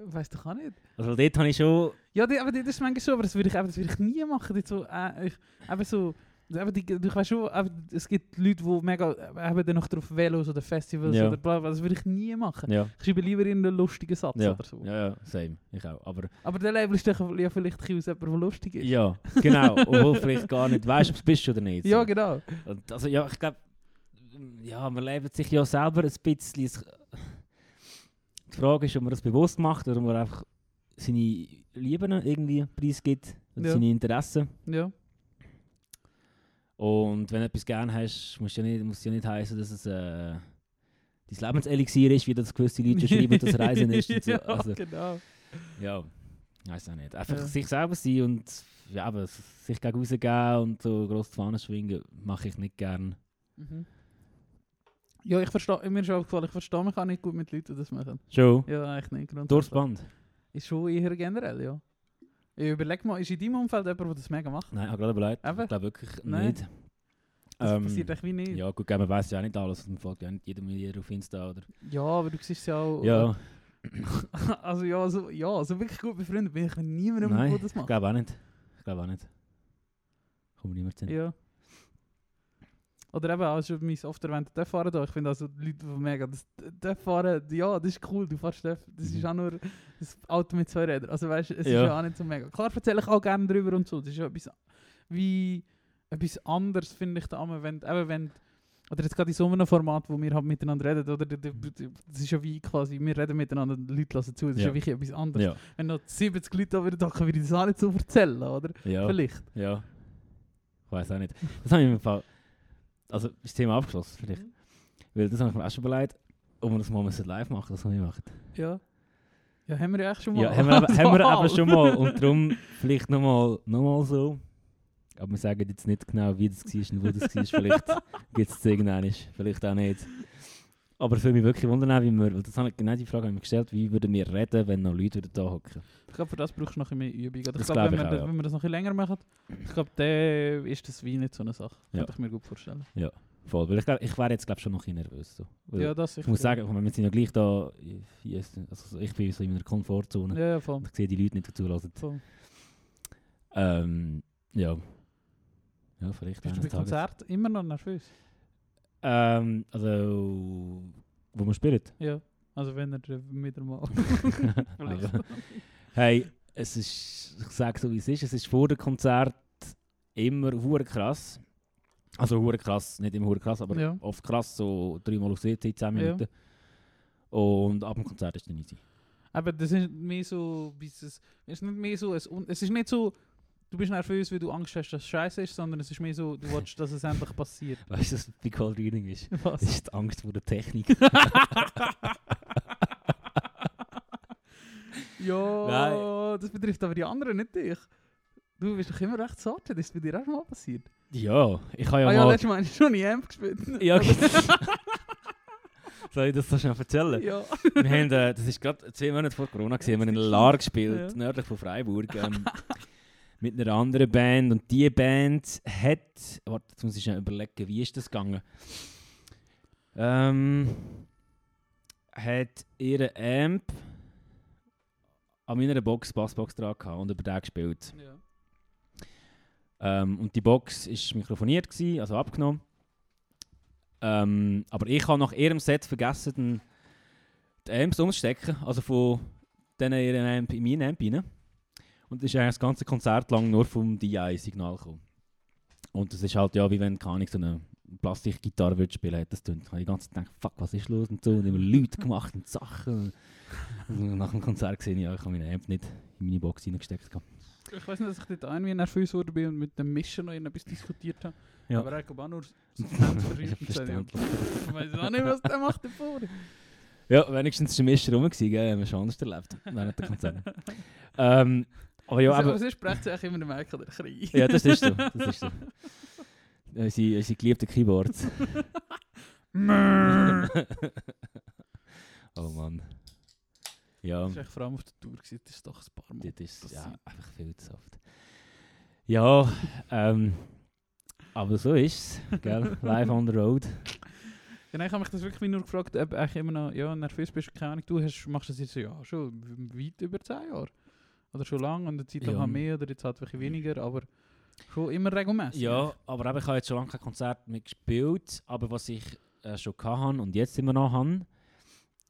weiß doch auch nicht. Also dort habe ich schon... Ja, die, aber das ist manchmal so, aber das würde ich, das würde ich nie machen. Dort so, äh, ich, eben so, eben die, du weißt schon, es gibt Leute, die mega, äh, eben dann noch drauf Velos oder Festivals Ja. oder bla, bla, das würde ich nie machen. Ja, Ich schreibe lieber in einen lustigen Satz ja, oder so. ja, ja, same. Ich auch. Aber Aber der Label ist doch ja vielleicht aus jemand, der lustig ist. ja, genau. Obwohl vielleicht gar nicht weißt, ob es bist oder nicht. Ja, so. genau. Und also ja, ich glaube, ja, man lebt sich ja selber ein bisschen. Die Frage ist, ob man das bewusst macht oder ob man einfach seine Lieben irgendwie preisgibt und Ja. seine Interessen. Ja. Und wenn du etwas gerne hast, muss ja nicht, muss ja nicht heißen, dass es äh, dein Lebenselixier ist, wie das gewisse Leute schreiben, dass Reisen ist. Und so. ja, Also, genau. ja, weiß auch nicht. Einfach Ja. sich selber sein und ja, aber sich gegen rausgehen und so gross die Fahne schwingen, mache ich nicht gern. Mhm. Ja, ich verstehe, mir ist aufgefallen, ich verstehe mich auch nicht gut mit Leuten, die das machen. Schon? Ja, eigentlich nicht. grundsätzlich. Durchs Band? Ist schon eher generell, ja. Ich überleg mal, ist in deinem Umfeld jemand, der das mega macht? Nein, ich habe gerade überlegt. Eben? Ich glaube wirklich Nein. nicht. Das Ähm, passiert echt wie nicht. Ja, gut, man weiß ja auch nicht alles. Man folgt ja nicht jedem jeder auf Insta. Oder? Ja, aber du siehst ja auch. Ja, also ja, so, ja, so wirklich gut befreundet bin ich mit niemandem, der das ich macht. glaube auch nicht. Ich glaube auch nicht. Kommt niemand hin. Ja. Oder eben, also mein oft erwähnter Fahren da. Ich finde also Leute, die mega. Das, der Fahren, ja, das ist cool, du fährst Def. Das ist Mhm. auch nur ein Auto mit zwei Rädern. Also weißt es Ja. ist ja auch nicht so mega. Klar erzähle ich auch gerne drüber und so. Das ist ja etwas wie etwas anderes, finde ich da immer, wenn, eben wenn oder jetzt gerade in so einem Format, wo wir halt miteinander reden, oder d- das ist ja wie quasi, wir reden miteinander, die Leute lassen zu, das ist Ja. ja wirklich etwas anderes. Ja, Wenn noch 70 Leute da wieder hocken, würde ich das auch nicht so erzählen, oder? ja, Vielleicht. ja. Ich weiß auch nicht. Das habe ich im Fall. Also, ist das Thema abgeschlossen, vielleicht. Weil das habe ich mir auch schon überlegt, ob wir das mal live machen, das wir machen. Ja. Ja, haben wir ja echt schon mal. Ja, haben wir, eben, haben wir eben schon mal. Und darum vielleicht nochmal noch mal so. Aber wir sagen jetzt nicht genau, wie das war und wo das war. Vielleicht gibt es es irgendwann, vielleicht auch nicht. Aber es würde mich wirklich wundern, wie wir, weil das habe ich genau die Frage ich gestellt, wie würden wir reden, wenn noch Leute da hocken. Ich glaube, für das brauchst du noch ein bisschen mehr Übung. Das ich glaube, glaub wenn, ich wir auch, das- ja. wenn wir das noch ein bisschen länger machen, ich glaube, dann ist das wie nicht so eine Sache. Ja. Könnte ich mir gut vorstellen. Voll, weil ich, glaub, ich wäre jetzt glaube schon noch ein bisschen nervös. So. Weil Ja, das ich muss sagen, wir sind ja gleich da, ich, also ich bin so in meiner Komfortzone. Ja, ja, voll. Und ich sehe die Leute nicht zulassen. voll. Ähm, ja. Ja, vielleicht Bist du bei. Konzert immer noch nervös? Ähm, also, wo man spielt. Ja. Also wenn er wieder mal... Vielleicht. Also, hey, es ist, ich sage so wie es ist, es ist vor dem Konzert immer hure krass. Also hure krass, nicht immer hure krass, aber Ja. oft krass, so dreimal auf 10 Ja. Minuten. Und ab dem Konzert ist es dann easy. Aber das ist mehr so... Es ist nicht mehr so... Es ist nicht so... Du bist nervös, weil du Angst hast, dass es scheiße ist, sondern es ist mehr so, du willst, dass es endlich passiert. Weißt du, was bei Cold Reading ist? Was? Das ist die Angst vor der Technik. ja, das betrifft aber die anderen, nicht dich. Du bist doch immer recht zart, das ist bei dir auch schon mal passiert. ja, ich habe ja ah ja, mal... letztes Mal hast du schon in Amp gespielt. Ja, Soll ich das so schnell erzählen? ja. wir haben, äh, das ist gerade zwei Monate vor Corona, gewesen, haben wir in Lar gespielt, Ja. nördlich von Freiburg, ähm, mit einer anderen Band. Und die Band hat, warte, jetzt muss ich schnell überlegen, wie ist das gegangen? Ähm, hat ihre Amp an meiner Box, Bassbox dran gehabt und über den gespielt. ja. Ähm, und die Box war mikrofoniert, gewesen, also abgenommen. Ähm, aber ich habe nach ihrem Set vergessen, den, die Amps umzustecken, also von diesen ihren Amp in meinen Amp rein. Und ist eigentlich das ganze Konzert lang nur vom DI-Signal gekommen. Und das ist halt ja, wie wenn, keine so eine Plastikgitarre würde spielen hätte das tönt. Ich habe die ganze Zeit gedacht, fuck, was ist los und so. Und immer Leute gemacht und Sachen. Und nach dem Konzert gesehen, ja, ich habe meine Amp nicht in meine Box reingesteckt. Ich weiß nicht, dass ich dort irgendwie nervös wurde bin und mit dem Mischer noch etwas diskutiert habe. Ja. Aber er auch nur so. Verständlich. Ich weiß auch nicht, was der macht davor. Ja, wenigstens war der Mischer rum, gewesen, gell? haben wir schon anders erlebt während der Konzerte. ähm, aber ja, aber sonst spricht sich immer der Merkel der Krieg. ja, das ist so. Das ist so. Unsere, unsere geliebten Keyboards. oh Mann. Ja, Das war echt vor allem auf der Tour, gewesen. das ist doch ein paar Mal. das ist ja, einfach viel zu oft. Ja, ähm, aber so ist es, gell? Live on the road. Ja, nein, ich habe mich das wirklich nur gefragt, ob du eigentlich immer noch ja, nervös bist. Keine Ahnung, du hast, machst das jetzt ja, schon weit über 10 Jahre. Oder schon lange und eine Zeit lang Ja. halt mehr oder jetzt halt wirklich weniger, aber schon immer regelmäßig. Ja, aber eben, ich habe jetzt schon lange kein Konzert mehr gespielt, aber was ich äh, schon hatte und jetzt immer noch habe,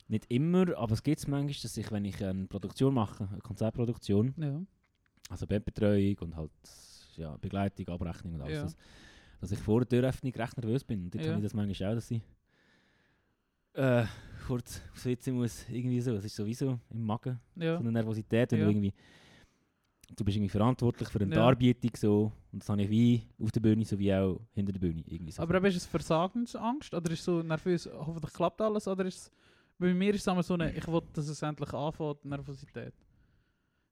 nicht immer, aber es gibt es manchmal, dass ich, wenn ich eine Produktion mache, eine Konzertproduktion, Ja. also Bandbetreuung und halt ja, Begleitung, Abrechnung und alles, Ja. das, dass ich vor der Türöffnung recht nervös bin. Und dort Ja. habe ich das manchmal auch, dass ich äh, kurz aufsitzen muss, irgendwie so. Es ist sowieso im Magen, Ja. so eine Nervosität, wenn Ja. du irgendwie du bist irgendwie verantwortlich für eine Ja. Darbietung so und das habe ich wie auf der Bühne sowie auch hinter der Bühne irgendwie so. Aber eben, ist es Versagensangst oder ist es so nervös, hoffentlich klappt alles oder ist es, bei mir ist es immer so eine, ich will, dass es endlich anfängt, Nervosität.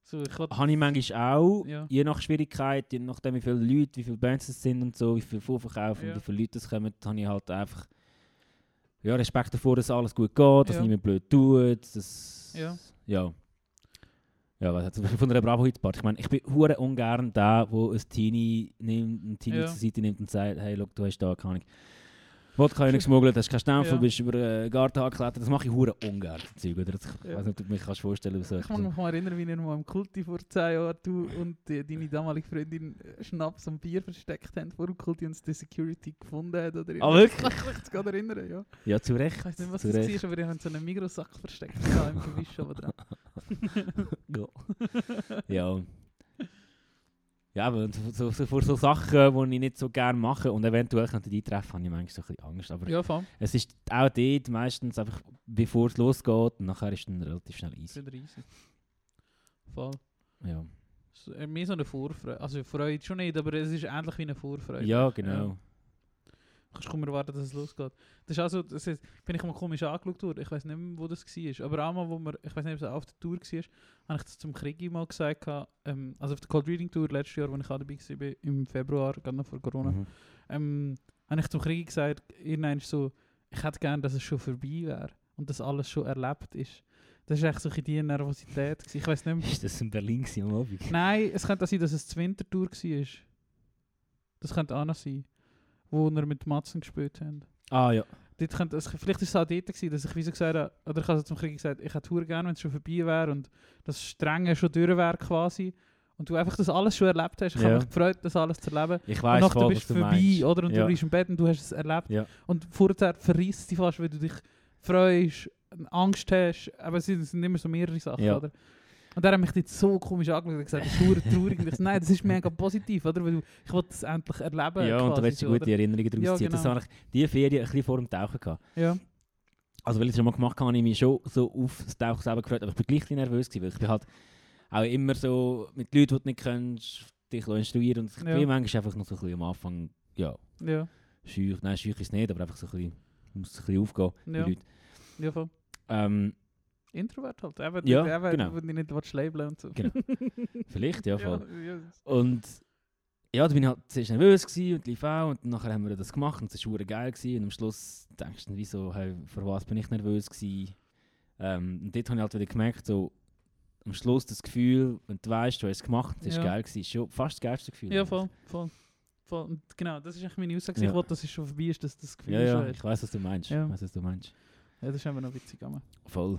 So, ich habe ich manchmal auch, Ja. je nach Schwierigkeit, je nachdem wie viele Leute, wie viele Bands es sind und so, wie viel Vorverkauf Ja. und wie viele Leute es kommen, habe ich halt einfach ja, Respekt davor, dass alles gut geht, dass Ja. niemand blöd tut, dass, Ja. ja. Ja, was hat von einer Bravo Hit Party. Ich meine, ich bin hure ungern der, wo ein Teenie nimmt, ein Teenie Ja. zur Seite nimmt und sagt, hey, look, du hast da keine Ahnung. Wodka habe ich geschmuggelt, hast keinen Stempel, Ja. bist über einen Garten geklettert. Das mache ich hure ungern, Zeug, oder? Das, ich Ja. weiß nicht, ob du mich kannst vorstellen so ich kann mich mal erinnern, wie ihr mal im Kulti vor 10 Jahren du und die, deine damalige Freundin äh, Schnaps und Bier versteckt haben vor dem Kulti und es die Security gefunden hat. Oder Ah, wirklich? Ich kann mich gerade erinnern, ja. Ja, zu Recht. Ich weiß nicht, was Recht. war, aber die haben so einen Mikrosack versteckt im Gewisch oben dran. Ja. Ja. Aber so, so, vor so Sachen, die ich nicht so gerne mache und eventuell könnte eintreffen, habe ich manchmal so ein bisschen Angst. Aber Ja, voll. es ist auch dort meistens einfach, bevor es losgeht, und nachher ist es dann relativ schnell easy. easy. Voll. Ja, So, äh, mehr so eine Vorfreude. Also Freude schon nicht, aber es ist ähnlich wie eine Vorfreude. ja genau. Ja. Kannst kaum erwarten, dass es losgeht. Das ist also, das ist, bin ich mal komisch angeschaut worden. Ich weiß nicht mehr, wo das war. Aber einmal, wo wir, ich weiß nicht, ob es auf der Tour war, habe ich das zum Kriegi mal gesagt. Ähm, also auf der Cold Reading Tour letztes Jahr, als ich auch dabei war, im Februar, gerade noch vor Corona, Mhm. ähm, habe ich zum Krieg gesagt, irgendwann so, ich hätte gerne, dass es schon vorbei wäre und dass alles schon erlebt ist. Das war echt so die Nervosität. Ich weiß nicht mehr. Ist das in Berlin am Abend? Nein, es könnte auch sein, dass es die Wintertour war. Das könnte auch noch sein. Wo wir mit Matzen gespielt haben. Ah ja. Dort könnte, es, vielleicht war es auch dort, gewesen, dass ich wie so gesagt habe, oder ich habe zum Krieg gesagt, ich hätte hure gerne, wenn es schon vorbei wäre und das Strenge schon durch wäre quasi. Und du einfach das alles schon erlebt hast. Ich Ja. habe mich gefreut, das alles zu erleben. Ich Und weiß nachher voll, bist du du vorbei, meinst. oder? Und ja. du bist im Bett und du hast es erlebt. Ja. Und vorher verreist dich fast, weil du dich freust, Angst hast. Aber es sind, es sind immer so mehrere Sachen, Ja. oder? Und der hat mich jetzt so komisch angeschaut und gesagt, das ist traurig. Und ich so, nein, das ist mega positiv, oder? Weil ich will das endlich erleben. Ja, und da quasi willst du so, gute oder? Erinnerungen daraus Ja, ziehen. Das genau. habe ich die Ferien ein bisschen vor dem Tauchen gehabt. Ja, Also, weil ich es schon mal gemacht habe, habe ich mich schon so auf das Tauchen selber gefreut, aber ich bin gleich ein bisschen nervös gewesen, weil ich bin halt auch immer so mit Leuten, die du nicht kennst, dich instruieren und ich Ja. bin manchmal einfach noch so ein bisschen am Anfang, ja, ja, schüch, nein, schüch ist es nicht, aber einfach so ein bisschen, muss ein bisschen aufgehen, die ja. Leute. ja voll. Ähm, Introvert halt. Eben, Ja, eben, genau. Wenn du nicht labeln und so. Genau. vielleicht, ja, voll. ja, ja. Und ja, da bin ich halt zuerst nervös gewesen und lief auch und nachher haben wir das gemacht und es war geil gewesen und am Schluss denkst du wieso, hey, für was bin ich nervös gewesen? Ähm, und dort habe ich halt wieder gemerkt, so am Schluss das Gefühl, wenn du weißt, du hast es gemacht, das Ja. ist geil gewesen, ist schon fast das geilste Gefühl. Ja, voll, voll. voll. Und genau, das ist eigentlich meine Aussage. Ja. Ich will, dass es schon vorbei ist, dass das Gefühl Ja, ja, schon ich weiß, was du meinst. Ja. Ich weiß, was du meinst. Ja, das ist einfach noch witzig. aber. Voll.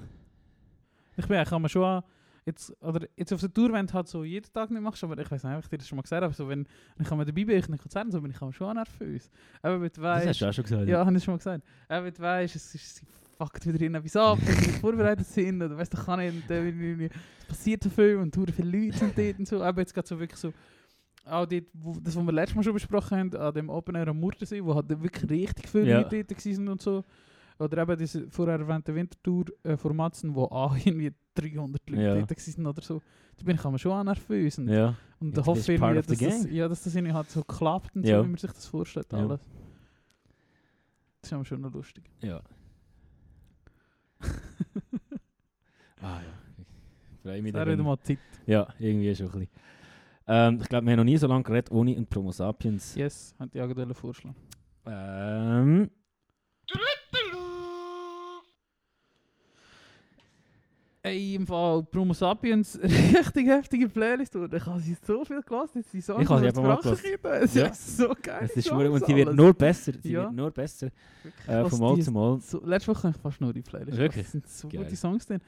Ich bin eigentlich schon an, jetzt, oder jetzt auf der Tour, wenn du halt so jeden Tag nicht machst, aber ich weiß nicht, ob ich dir das schon mal gesagt habe, so, wenn, wenn ich dabei bin, ich in Konzerten, so bin ich schon nervös. Aber mit Das hast weißt, du auch schon gesagt. ja, habe ich schon mal gesagt. Aber mit weißt, es ist, fuckt wieder in etwas ab, wenn sie nicht vorbereitet sind, oder weißt du, kann nicht, ich- es passiert so viel und hure viele Leute sind dort und so. Aber jetzt geht so wirklich so, auch dort, wo, das, was wir letztes Mal schon besprochen haben, an dem Open Air am Murtensee, wo halt wirklich richtig viele Ja. Leute dort waren und so. Oder eben diese vorher erwähnte Wintertour äh, wo auch irgendwie 300 Leute Ja. dort waren oder so. Da bin ich immer schon auch nervös. Und, Ja. und Jetzt hoffe irgendwie, dass das, ja, dass das irgendwie halt so klappt und Ja. so, wie man sich das vorstellt. Ja. Alles. Das ist immer schon noch lustig. Ja. ah ja. Ich freue mich dann, wieder mal Zeit. Ja, irgendwie schon ein bisschen. Ähm, ich glaube, wir haben noch nie so lange geredet ohne ein Promo Sapiens. Yes, hat die Agadelle vorschlagen. Ähm, Ey, im Fall Promo Sapiens, richtig heftige Playlist. Und ich habe sie so viel gelassen, jetzt die Songs Ich habe sie eben mal kippen. Es Ja. ist so geil. Es ist Songs und sie wird nur besser. Sie Ja. wird nur besser. Äh, von Mal zu Mal. So, letzte Woche habe ich fast nur die Playlist. Wirklich? Es sind so Geil. gute Songs drin.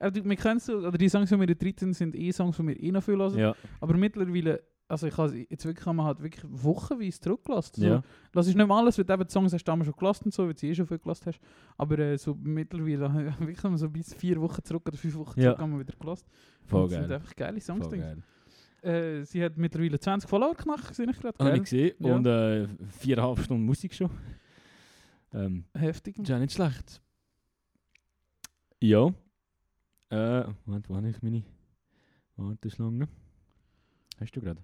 Du- wir kennen so, oder die Songs, die wir da drin sind, sind eh Songs, die wir eh noch viel hören. Ja, Aber mittlerweile, also ich habe jetzt wirklich einmal halt wirklich wochenweise zurückgelassen. So, ja. Lass ich nicht mal alles, weil du eben die Songs hast du damals schon gelassen und so, weil du sie eh schon viel gelassen hast. Aber äh, so mittlerweile wirklich so bis vier Wochen zurück oder fünf Wochen Ja. zurück haben wir wieder gelassen. Voll Und es sind geil. einfach geile Songs geil. Äh, sie hat mittlerweile 20 Follower knackt, gesehen ich gerade. Habe ich Geil. gesehen. Ja. Und äh, viereinhalb Stunden Musik schon. Ähm, Heftig. ist ja nicht schlecht. Ja. Äh, Moment, wo habe ich meine Warteschlange? Hast du gerade?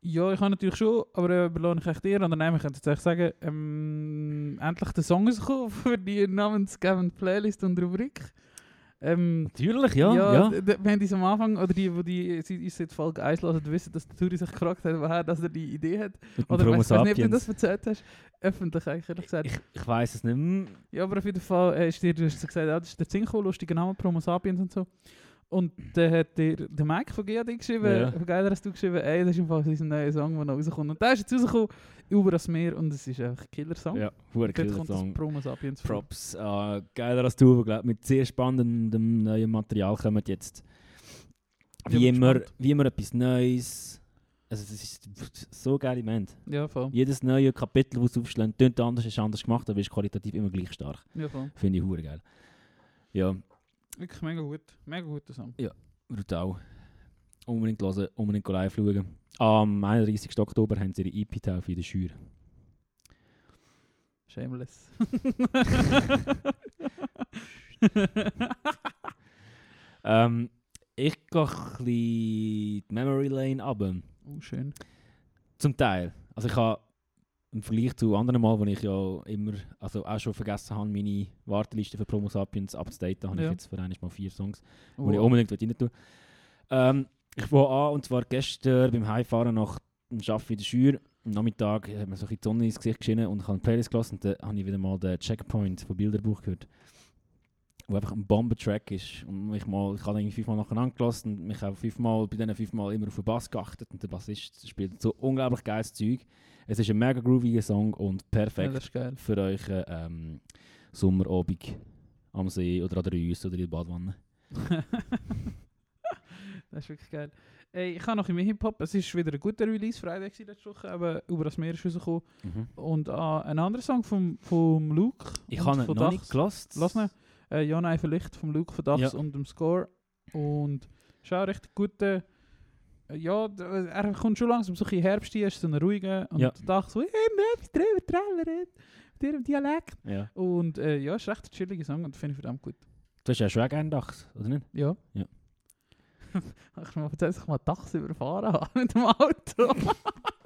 Ja, ich habe natürlich schon, aber äh, belohne ich echt dir. Und dann ich könnte jetzt echt sagen, ähm, endlich der Song ist gekommen für die namensgebende Playlist und Rubrik. Ähm, Natürlich, ja. ja, d- Wir haben dies am Anfang, oder die, die, die sie uns seit Folge 1 hören, wissen, dass der Turi sich gefragt hat, woher dass er die Idee hat. Mit Oder Promo ich weiß nicht, ob du das erzählt hast. Öffentlich eigentlich, ehrlich gesagt. Ich, ich weiß es nicht mehr. Ja, aber auf jeden Fall äh, ist dir, du hast gesagt, ja, das ist der Zinko, lustiger Name, Promo Sapiens und so. Und dann hat dir der Mike von GAD geschrieben, Ja. von Geiler hast du geschrieben, ey, das ist im Fall neuer Song, der noch rauskommt. Und der ist jetzt rausgekommen, über das Meer, und es ist einfach ein Killer-Song. Ja, hure Dort cooler kommt das Song. Promo Sapiens vor. Props. Äh, geiler als du, glaub, mit sehr spannendem neuen Material kommen jetzt. Wie immer, wie immer etwas Neues. Also es ist so geil im Moment. Ja, voll. Jedes neue Kapitel, das sie aufschlagen, tönt anders, ist anders gemacht, aber ist qualitativ immer gleich stark. Ja, voll. Finde ich hure geil. Ja, Wirklich mega gut. Mega guter Song. brutal. Unbedingt hören, unbedingt live schauen. Am 31. Oktober haben sie ihre EP-Taufe in der Schür. Shameless. Ähm, ich gehe ein bisschen die Memory Lane runter. oh, schön. Zum Teil. Also ich habe im Vergleich zu anderen Mal, wo ich ja immer, also auch schon vergessen habe, meine Warteliste für Promo Sapiens abzudaten, habe Ja. ich jetzt für mal vier Songs, die Oh, ich unbedingt rein tun ähm, Ich fange an, und zwar gestern beim Heimfahren nach dem Arbeiten in der Schür. Am Nachmittag hat mir so ein bisschen die Sonne ins Gesicht geschienen und ich habe eine Playlist gelassen und dann habe ich wieder mal den Checkpoint von Bilderbuch gehört. Wo einfach ein Bombentrack ist. Und mich mal, ich habe irgendwie fünfmal nacheinander gelassen und mich auch fünfmal, bei diesen fünfmal immer auf den Bass geachtet. Und der Bassist spielt so unglaublich geiles Zeug. Es ist ein mega grooviger Song und ja, perfekt geil. für euch ähm, Sommerabend am See oder an der Rüss oder in der Badwanne. das ist wirklich geil. Ey, ich habe noch mehr Hip-Hop. Es ist wieder ein guter Release, Freitag letzte Woche, aber über das Meer ist rausgekommen. Und ah, ein anderer Song vom, vom Luke. Ich habe ihn noch Dachs. nicht gelost. Lass ihn. Äh, ja, nein, vielleicht vom Luke von Dachs Ja. und dem Score. Und ist auch richtig gut. Äh, ja, äh, er kommt schon langsam so ein Herbst ist so eine ruhige. Und Ja. Dachs so, hey, etwas drüber trällern. Mit ihrem Dialekt. Ja. Und äh, ja, ist recht ein chilliger Song und finde ich verdammt gut. Du hast ja schon gerne Dachs, oder nicht? Ja. Ja. Hast du mal erzählt, dass ich mal Dachs überfahren habe mit dem Auto?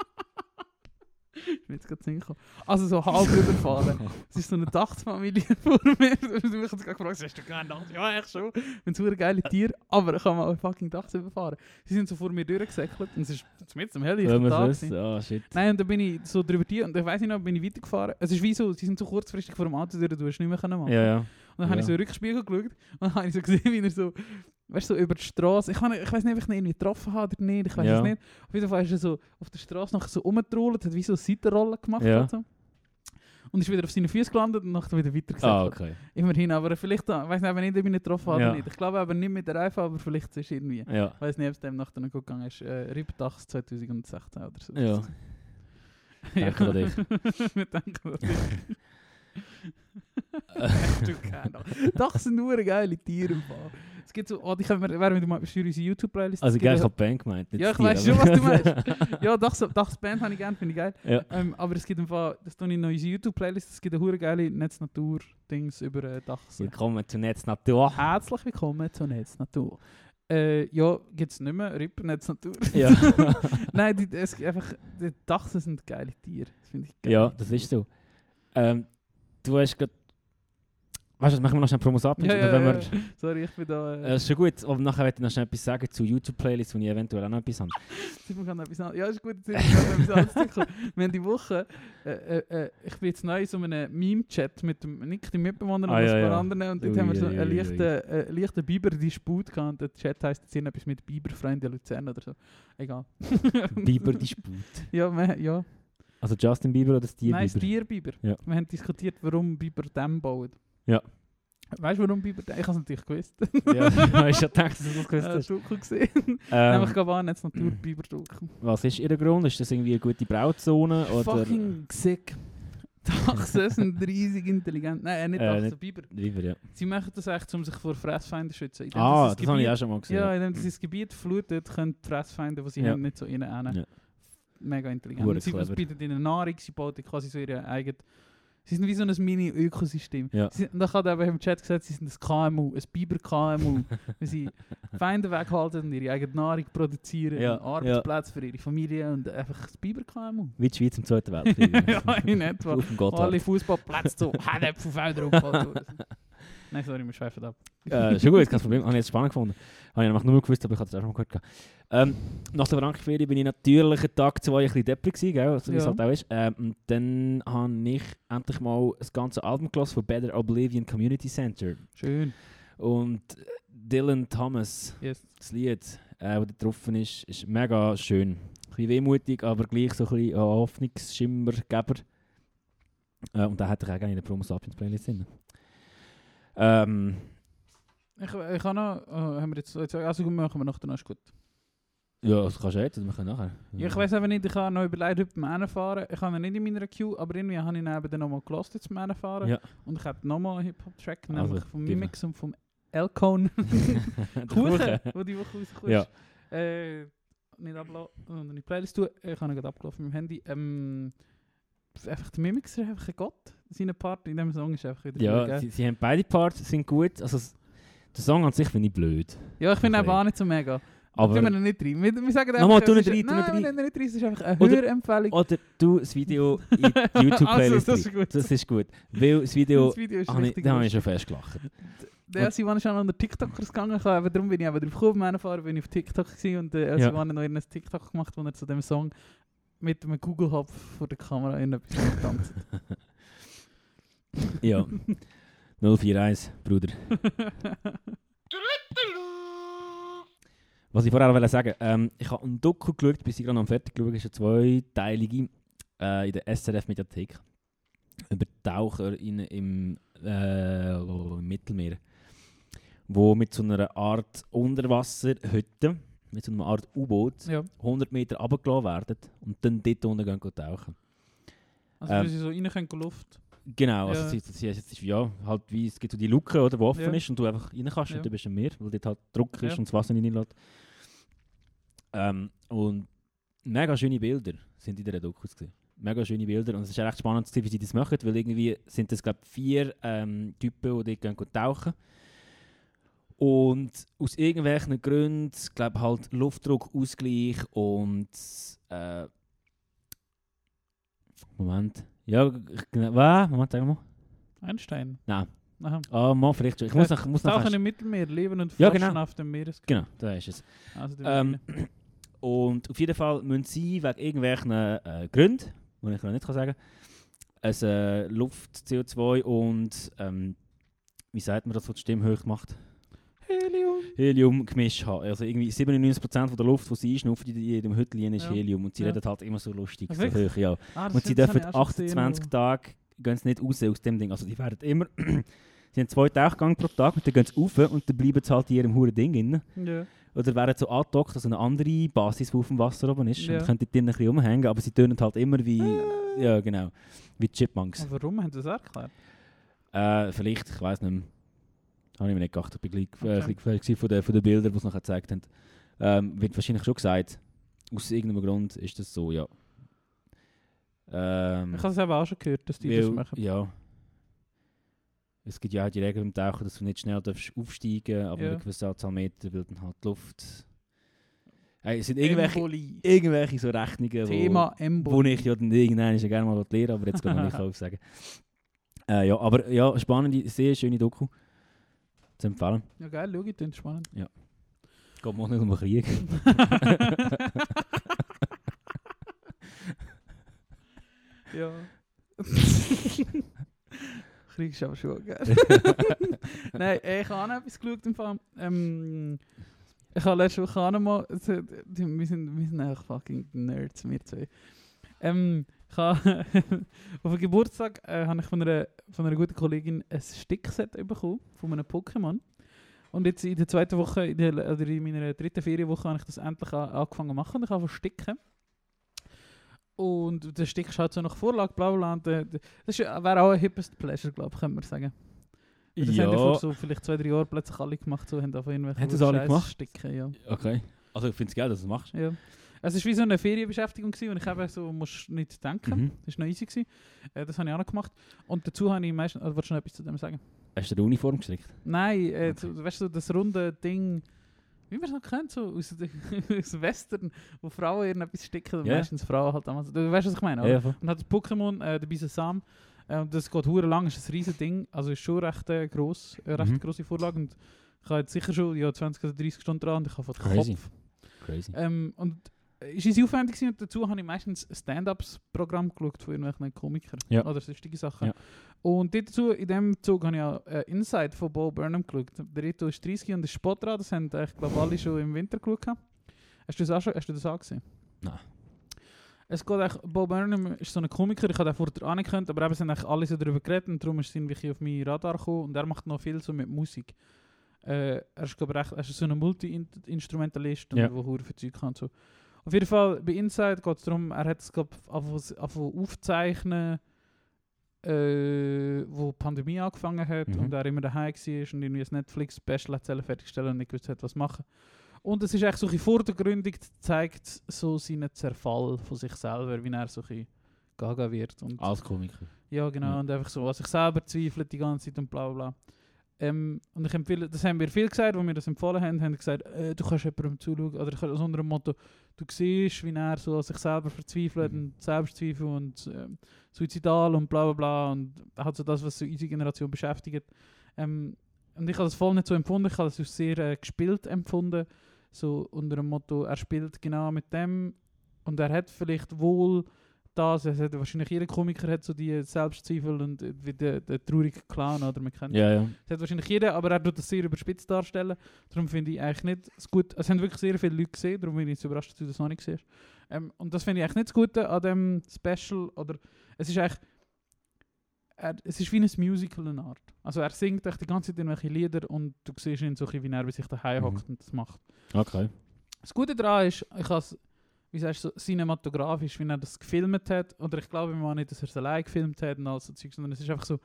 Ich bin jetzt gerade hingekommen. Also so halb überfahren. Es ist so eine Dachsfamilie vor mir. Du mich jetzt gerade gefragt, hast du gerne Dachs? Ja, echt schon. Ich bin so ein geile Tier, aber ich kann mal fucking Dachs überfahren. Sie sind so vor mir durchgesäckelt und es ist mit dem Wenn helllichten Tag. es gewesen. Ah, shit. Nein, und dann bin ich so drüber die und ich weiß nicht noch, bin ich weitergefahren. Es ist wie so, sie sind so kurzfristig vor dem Auto durch, du hast nicht mehr machen. Ja, ja. Und dann habe ich Ja. so in den Rückspiegel geschaut und dann habe ich so gesehen, wie er so, weißt du, so über die Straße, ich, ich weiß nicht, ob ich ihn irgendwie getroffen habe oder nicht, ich weiß Ja. es nicht. Auf jeden Fall ist er so auf der Straße noch so rumgetrollt, hat wie so eine Seitenrolle gemacht. Ja. Und, so. und ist wieder auf seine Füße gelandet und nachher wieder weiter Ah, okay. Immerhin, aber vielleicht, ich weiß nicht, ob ich ihn getroffen habe Ja. oder nicht. Ich glaube aber nicht mit der Reifen, aber vielleicht ist es irgendwie. Ja. Ich weiß nicht, ob es dem nachher noch gut gegangen ist. Äh, Ripdachs 2016 oder so. Ja. Danke an dich. Wir denken an dich. du. Doch, sind nur geile Tiere im Fall. Es gibt so, oh, die können wir, während wir mal für unsere YouTube-Playlist. Also, ja- habe Band gemeint. Ja, ich weiß schon, was du meinst. Ja, Dachs, Dachs Band habe ich gerne, finde ich geil. ja. Ähm, aber es gibt Fall, das tue ich in unsere YouTube-Playlist, es gibt eine hure geile Netz-Natur-Dings über äh, Dachs. Willkommen zu Netz Natur. Herzlich willkommen zur Netz-Natur. Äh, ja, gibt es nicht mehr, RIP Netz-Natur. Ja. Nein, die, es einfach, die Dachsen sind geile Tiere. Das finde ich geil. ja, das ist so. Ähm, du hast gerade Weißt du, machen wir noch schnell Promos ab? Ja, ja, ja. Sorry, ich bin da... äh, Äh, ist schon gut. Und nachher werde ich noch schnell etwas sagen zu YouTube-Playlists, wo ich eventuell auch noch etwas habe. Simon kann noch etwas anderes. Ja, ist gut, jetzt ist etwas anderes. Wir haben die Woche... Äh, äh, äh, ich bin jetzt neu in so einem Meme-Chat mit dem Nick, dem Mitbewohner und Ah, ein ja, paar ja. anderen. Und dort Ui, haben wir so einen leichten, äh, leichten Biber-Disput gehabt. Und der Chat heisst jetzt irgendetwas mit Biber-Freunde Luzern oder so. Egal. Bieber Disput. Ja, ja. Also Justin Bieber oder Steve Nein, Bieber? Stierbiber. Ja. Wir haben diskutiert, warum Biber Dämme bauen. Ja. Weißt du, warum Biber Dämme? Ich habe es natürlich gewusst. ja, ich habe gedacht, dass du das gewusst Ja, hast. Druckel gesehen. Ähm, Nämlich Gaban jetzt Naturbiber-Druckel. was ist ihr Grund? Ist das irgendwie eine gute Brauzone? Oder? Fucking sick. Dachsen sind riesig intelligent. Nein, äh, nicht Äh, Dachsen, nicht- Biber. Bieber, ja. Sie machen das echt, um sich vor Fressfeinden zu schützen. Indem Ah, sie das habe ich auch schon mal gesehen. Ja, indem sie das Gebiet flutet, können die Fressfeinde, die sie Ja. haben, nicht so rein. Ja. Mega intelligent. Hure sie clever. bieten ihnen Nahrung, sie bauen quasi so ihre eigene... Sie sind wie so ein Mini-Ökosystem. Ja. Sie- Und er eben im Chat gesagt, sie sind ein KMU, ein Biber-KMU. weil sie Feinde weghalten und ihre eigene Nahrung produzieren, Ja, Arbeitsplätze für ihre Familie und einfach das Biber-KMU. Wie die Schweiz im Zweiten Weltkrieg. ja, in etwa. Auf Alle. Fußballplätze so Hänepfelfelder umgebaut. Nein, sorry, wir schweifen ab. äh, schon gut, kein Problem. Habe ich jetzt spannend gefunden. Habe ich nämlich nur gewusst, aber ich habe es auch schon mal gehört. gehabt. Ähm, nach der Frankfurt bin ich natürlich einen Tag, zwei ein bisschen depprig gewesen, gell? So wie es Ja. halt auch ist. Ähm, und dann habe ich endlich mal das ganze Album gelassen von Better Oblivion Community Center. Schön. Und Dylan Thomas, Yes. das Lied, äh, das da drauf ist, ist mega schön. Ein bisschen wehmutig, aber gleich so ein bisschen Hoffnungsschimmergeber. Äh, und da hätte ich auch gerne in der Promo Sapiens Playlist drin. Ähm, Ich, ich habe noch, äh, haben wir jetzt, jetzt also machen wir noch, dann ist gut. ja, das kannst du jetzt, wir können nachher. Ja, ich weiß eben nicht, ich habe noch überlegt, heute beim Rennfahren. Ich habe ihn nicht in meiner Queue, aber irgendwie habe ich ihn eben nochmal gelost jetzt beim Rennfahren. Ja. Und ich habe nochmal einen Hip-Hop-Track, Also, nämlich vom gib Mimix und vom Elcone. Der Kuchen, wo die Woche. Ja. Äh, nicht ablassen, sondern in die Playlist tun. Ich habe ihn gerade abgelaufen mit dem Handy. Ähm, einfach der Mimix ist einfach ein Gott. Seine Part in diesem Song ist einfach wieder Ja, sie, sie haben beide Parts sind gut. Also, der Song an sich finde ich blöd. Ja, ich finde auch nicht so mega. Aber, tun wir nicht rein. Wir, wir sagen Nochmal, einfach, tu es nicht rein, tu nicht Nein, rein. wir nehmen nicht rein. Ist einfach eine Oder- Hörempfehlung. oder du das Video in die YouTube-Playlist. Also, das ist gut. das ist gut. Weil das Video, das Video ist ich, richtig da habe ich schon fest gelacht. Der Simon ist auch noch an der TikTokers gegangen. Eben, darum bin ich eben drauf gekommen. Bin ich auf TikTok gewesen und äh, Ja. Simon hat noch ein TikTok gemacht, wo er zu dem Song mit einem Google Hub vor der Kamera in etwas tanzt. Ja. 041, Bruder. Was ich vorher wollte sagen ähm, ich habe einen Doku geschaut, bis ich gerade am fertig geschaut ist eine zweiteilige äh, in der SRF-Mediathek über Taucher in, im, äh, im Mittelmeer, wo mit so einer Art Unterwasserhütte, mit so einer Art U-Boot, ja. 100 Meter runtergelassen werden und dann dort unten gehen, gehen tauchen. Also, Ähm, sie so rein können geluften. Genau, also Ja. sie, sie, ist ja halt wie es gibt so die Luke, oder, die offen Ja. ist und du einfach rein kannst Ja. und du bist im Meer, weil dort halt Druck ist Ja. und das Wasser reinlässt. Ähm, und mega schöne Bilder sind in der Dokus gesehen. Mega schöne Bilder und es ist echt spannend zu sehen, wie sie das machen, weil irgendwie sind das glaube vier ähm, Typen, die dort gehen tauchen. Und aus irgendwelchen Gründen, glaube halt Luftdruckausgleich und äh, Moment. Ja, ich-. Was? Moment, sag mal. Einstein. Nein. Aha. Ah, mal vielleicht schon. Ich muss noch, muss noch Tauchen im Mittelmeer, leben und Ja, forschen genau. auf dem Meeresgrund. Genau, da ist es. Also, Ähm, und auf jeden Fall müssen sie wegen irgendwelchen äh, Gründen, die ich noch nicht kann sagen kann, äh, Luft, CO2 und ähm, wie sagt man das, was die Stimme hoch macht? Helium. Helium gemischt haben. Also irgendwie 97% von der Luft, die sie einschnaufen in jedem Hütchen, ist Ja. Helium. Und sie Ja. reden halt immer so lustig, so hoch, ja. Ah, Und sie dürfen habe ich auch schon gesehen, 28 aber- Tage gehen sie nicht raus aus dem Ding. Also die werden immer... sie haben zwei Tauchgänge pro Tag und dann gehen sie rauf und dann bleiben sie halt in ihrem huren Ding drin. Ja. Oder wären so angedockt, also eine andere Basis, die auf dem Wasser oben ist. Ja. Und können dort ein bisschen rumhängen, aber sie tönen halt immer wie... Ah. Ja, genau. Wie Chipmunks. Aber warum haben sie das erklärt? Äh, vielleicht, ich weiß nicht mehr. Habe ich mir nicht gedacht. Ich bin gleich äh, Okay. gewesen von den, von den Bildern, die sie nachher gezeigt haben. Ähm, wird wahrscheinlich schon gesagt. Aus irgendeinem Grund ist das so, ja. Ähm, Ich habe es eben auch schon gehört, dass die das weil- machen. Ja. Es gibt ja auch die Regel beim Tauchen, dass du nicht schnell darfst aufsteigen aber Ja. eine gewisse Anzahl Meter, weil dann halt die Luft... Hey, es sind irgendwelche, Embolie. irgendwelche so Rechnungen, wo, Thema wo Embolie. ich ja dann irgendwann ja gerne mal lernen aber jetzt kann ich nicht aufsagen. Äh, ja, aber ja, spannende, sehr schöne Doku. Zu empfehlen. Ja, geil, schau, ich, das spannend. Geht mal nicht um den Krieg. ja. Krieg ist aber schon geil. Nein, ich habe auch noch etwas geschaut im Fall. Ähm, ich habe letzte Woche auch noch mal... Wir sind, wir sind eigentlich fucking Nerds, wir zwei. Ähm, ich habe auf dem Geburtstag äh, habe ich von einer, von einer guten Kollegin ein Stickset bekommen, von einem Pokémon. Und jetzt in der zweiten Woche, in der, oder in meiner dritten Ferienwoche, habe ich das endlich an, angefangen zu machen. Ich habe sticken. Und der Stick schaut so nach Vorlage, bla bla. Und, äh, das wäre auch ein hippest Pleasure, glaube ich, könnte man sagen. Das haben ja vor so vielleicht zwei, drei Jahren plötzlich alle gemacht, so haben von irgendwelchen Haben das alle gemacht? Sticken, ja. Okay. Also ich finde es geil, dass du es machst. ja. Es war wie so eine Ferienbeschäftigung gewesen, und ich habe so, musst nicht denken. Mhm. Das war noch easy. Gewesen. Äh, das habe ich auch noch gemacht. Und dazu habe ich meistens... Also, willst du noch etwas zu dem sagen? Hast du die Uniform gestrickt? Nein, äh, Okay. so, weißt du, das runde Ding, wie man es noch kennt, so aus, aus Western, wo Frauen irgendetwas sticken, und Ja. meistens Frauen halt damals. Du weißt, was ich meine, oder? ja. voll. Und hat das Pokémon, äh, der Bisasam, äh, das geht hure lang, ist ein riesen Ding, also ist schon recht äh, gross, äh, recht Mhm. grosse Vorlage und ich habe jetzt sicher schon ja, 20 oder 30 Stunden dran und ich habe den Crazy. Kopf. Crazy. Ähm, und ist easy aufwendig gewesen und dazu habe ich meistens Stand-Ups-Programm geschaut von irgendwelchen Komikern Ja. oder sonstige Sachen. Ja. Und dazu, in dem Zug habe ich auch äh, Inside von Bo Burnham geschaut. Der Rito ist 30 und der Spot dran, das haben äh, ich glaube alle schon im Winter geschaut. Hast du das auch, schon, hast du das auch gesehen? Nein. Es geht eigentlich, Bo Burnham ist so ein Komiker, ich habe den vorher gekannt, aber eben sind eigentlich alle so darüber geredet und darum ist es irgendwie auf mein Radar gekommen und er macht noch viel so mit Musik. Äh, er ist glaube ich er ist so ein Multi-Instrumentalist und Ja. wo hure viel Zeug kann und so. Auf jeden Fall, bei Inside geht es darum, er hat es glaube ich aufzeichnen, äh, wo die Pandemie angefangen hat Mhm. und er immer daheim war und irgendwie ein Netflix-Special hat fertigstellen und nicht gewusst hat, was machen. Und es ist echt so ein vordergründig, zeigt so seinen Zerfall von sich selber, wie er so ein gaga wird. Und Als Komiker. ja, genau. Ja. Und einfach so an sich selber zweifelt die ganze Zeit und bla bla. Ähm, und ich empfehle, das haben wir viel gesagt, als wir das empfohlen haben, haben gesagt, äh, du kannst jemandem zuschauen, oder ich kann- unter dem Motto, du siehst, wie er so sich selber verzweifelt Mhm. und Selbstzweifel und ähm, suizidal und bla bla bla und hat so das, was so unsere Generation beschäftigt. Ähm, und ich habe das voll nicht so empfunden, ich habe das als sehr äh, gespielt empfunden, so unter dem Motto, er spielt genau mit dem und er hat vielleicht wohl das, es hat wahrscheinlich jeder Komiker hat so die Selbstzweifel und wie der, der traurige Clown, oder man kennt Ja, ja. das hat wahrscheinlich jeder, aber er tut das sehr überspitzt darstellen. Darum finde ich eigentlich nicht das gut. Es haben wirklich sehr viele Leute gesehen, darum bin ich jetzt überrascht, dass du das noch nicht siehst. Ähm, und das finde ich eigentlich nicht das Gute an dem Special. Oder es ist eigentlich. Er, es ist wie ein Musical in Art. Also er singt echt die ganze Zeit irgendwelche Lieder und du siehst ihn so wie er sich daheim Mhm. hockt und das macht. Okay. Das Gute daran ist, ich habe wie sagst du, so cinematografisch, wie er das gefilmt hat. Oder ich glaube mal nicht, dass er es allein gefilmt hat und all so Zeug, sondern es ist einfach so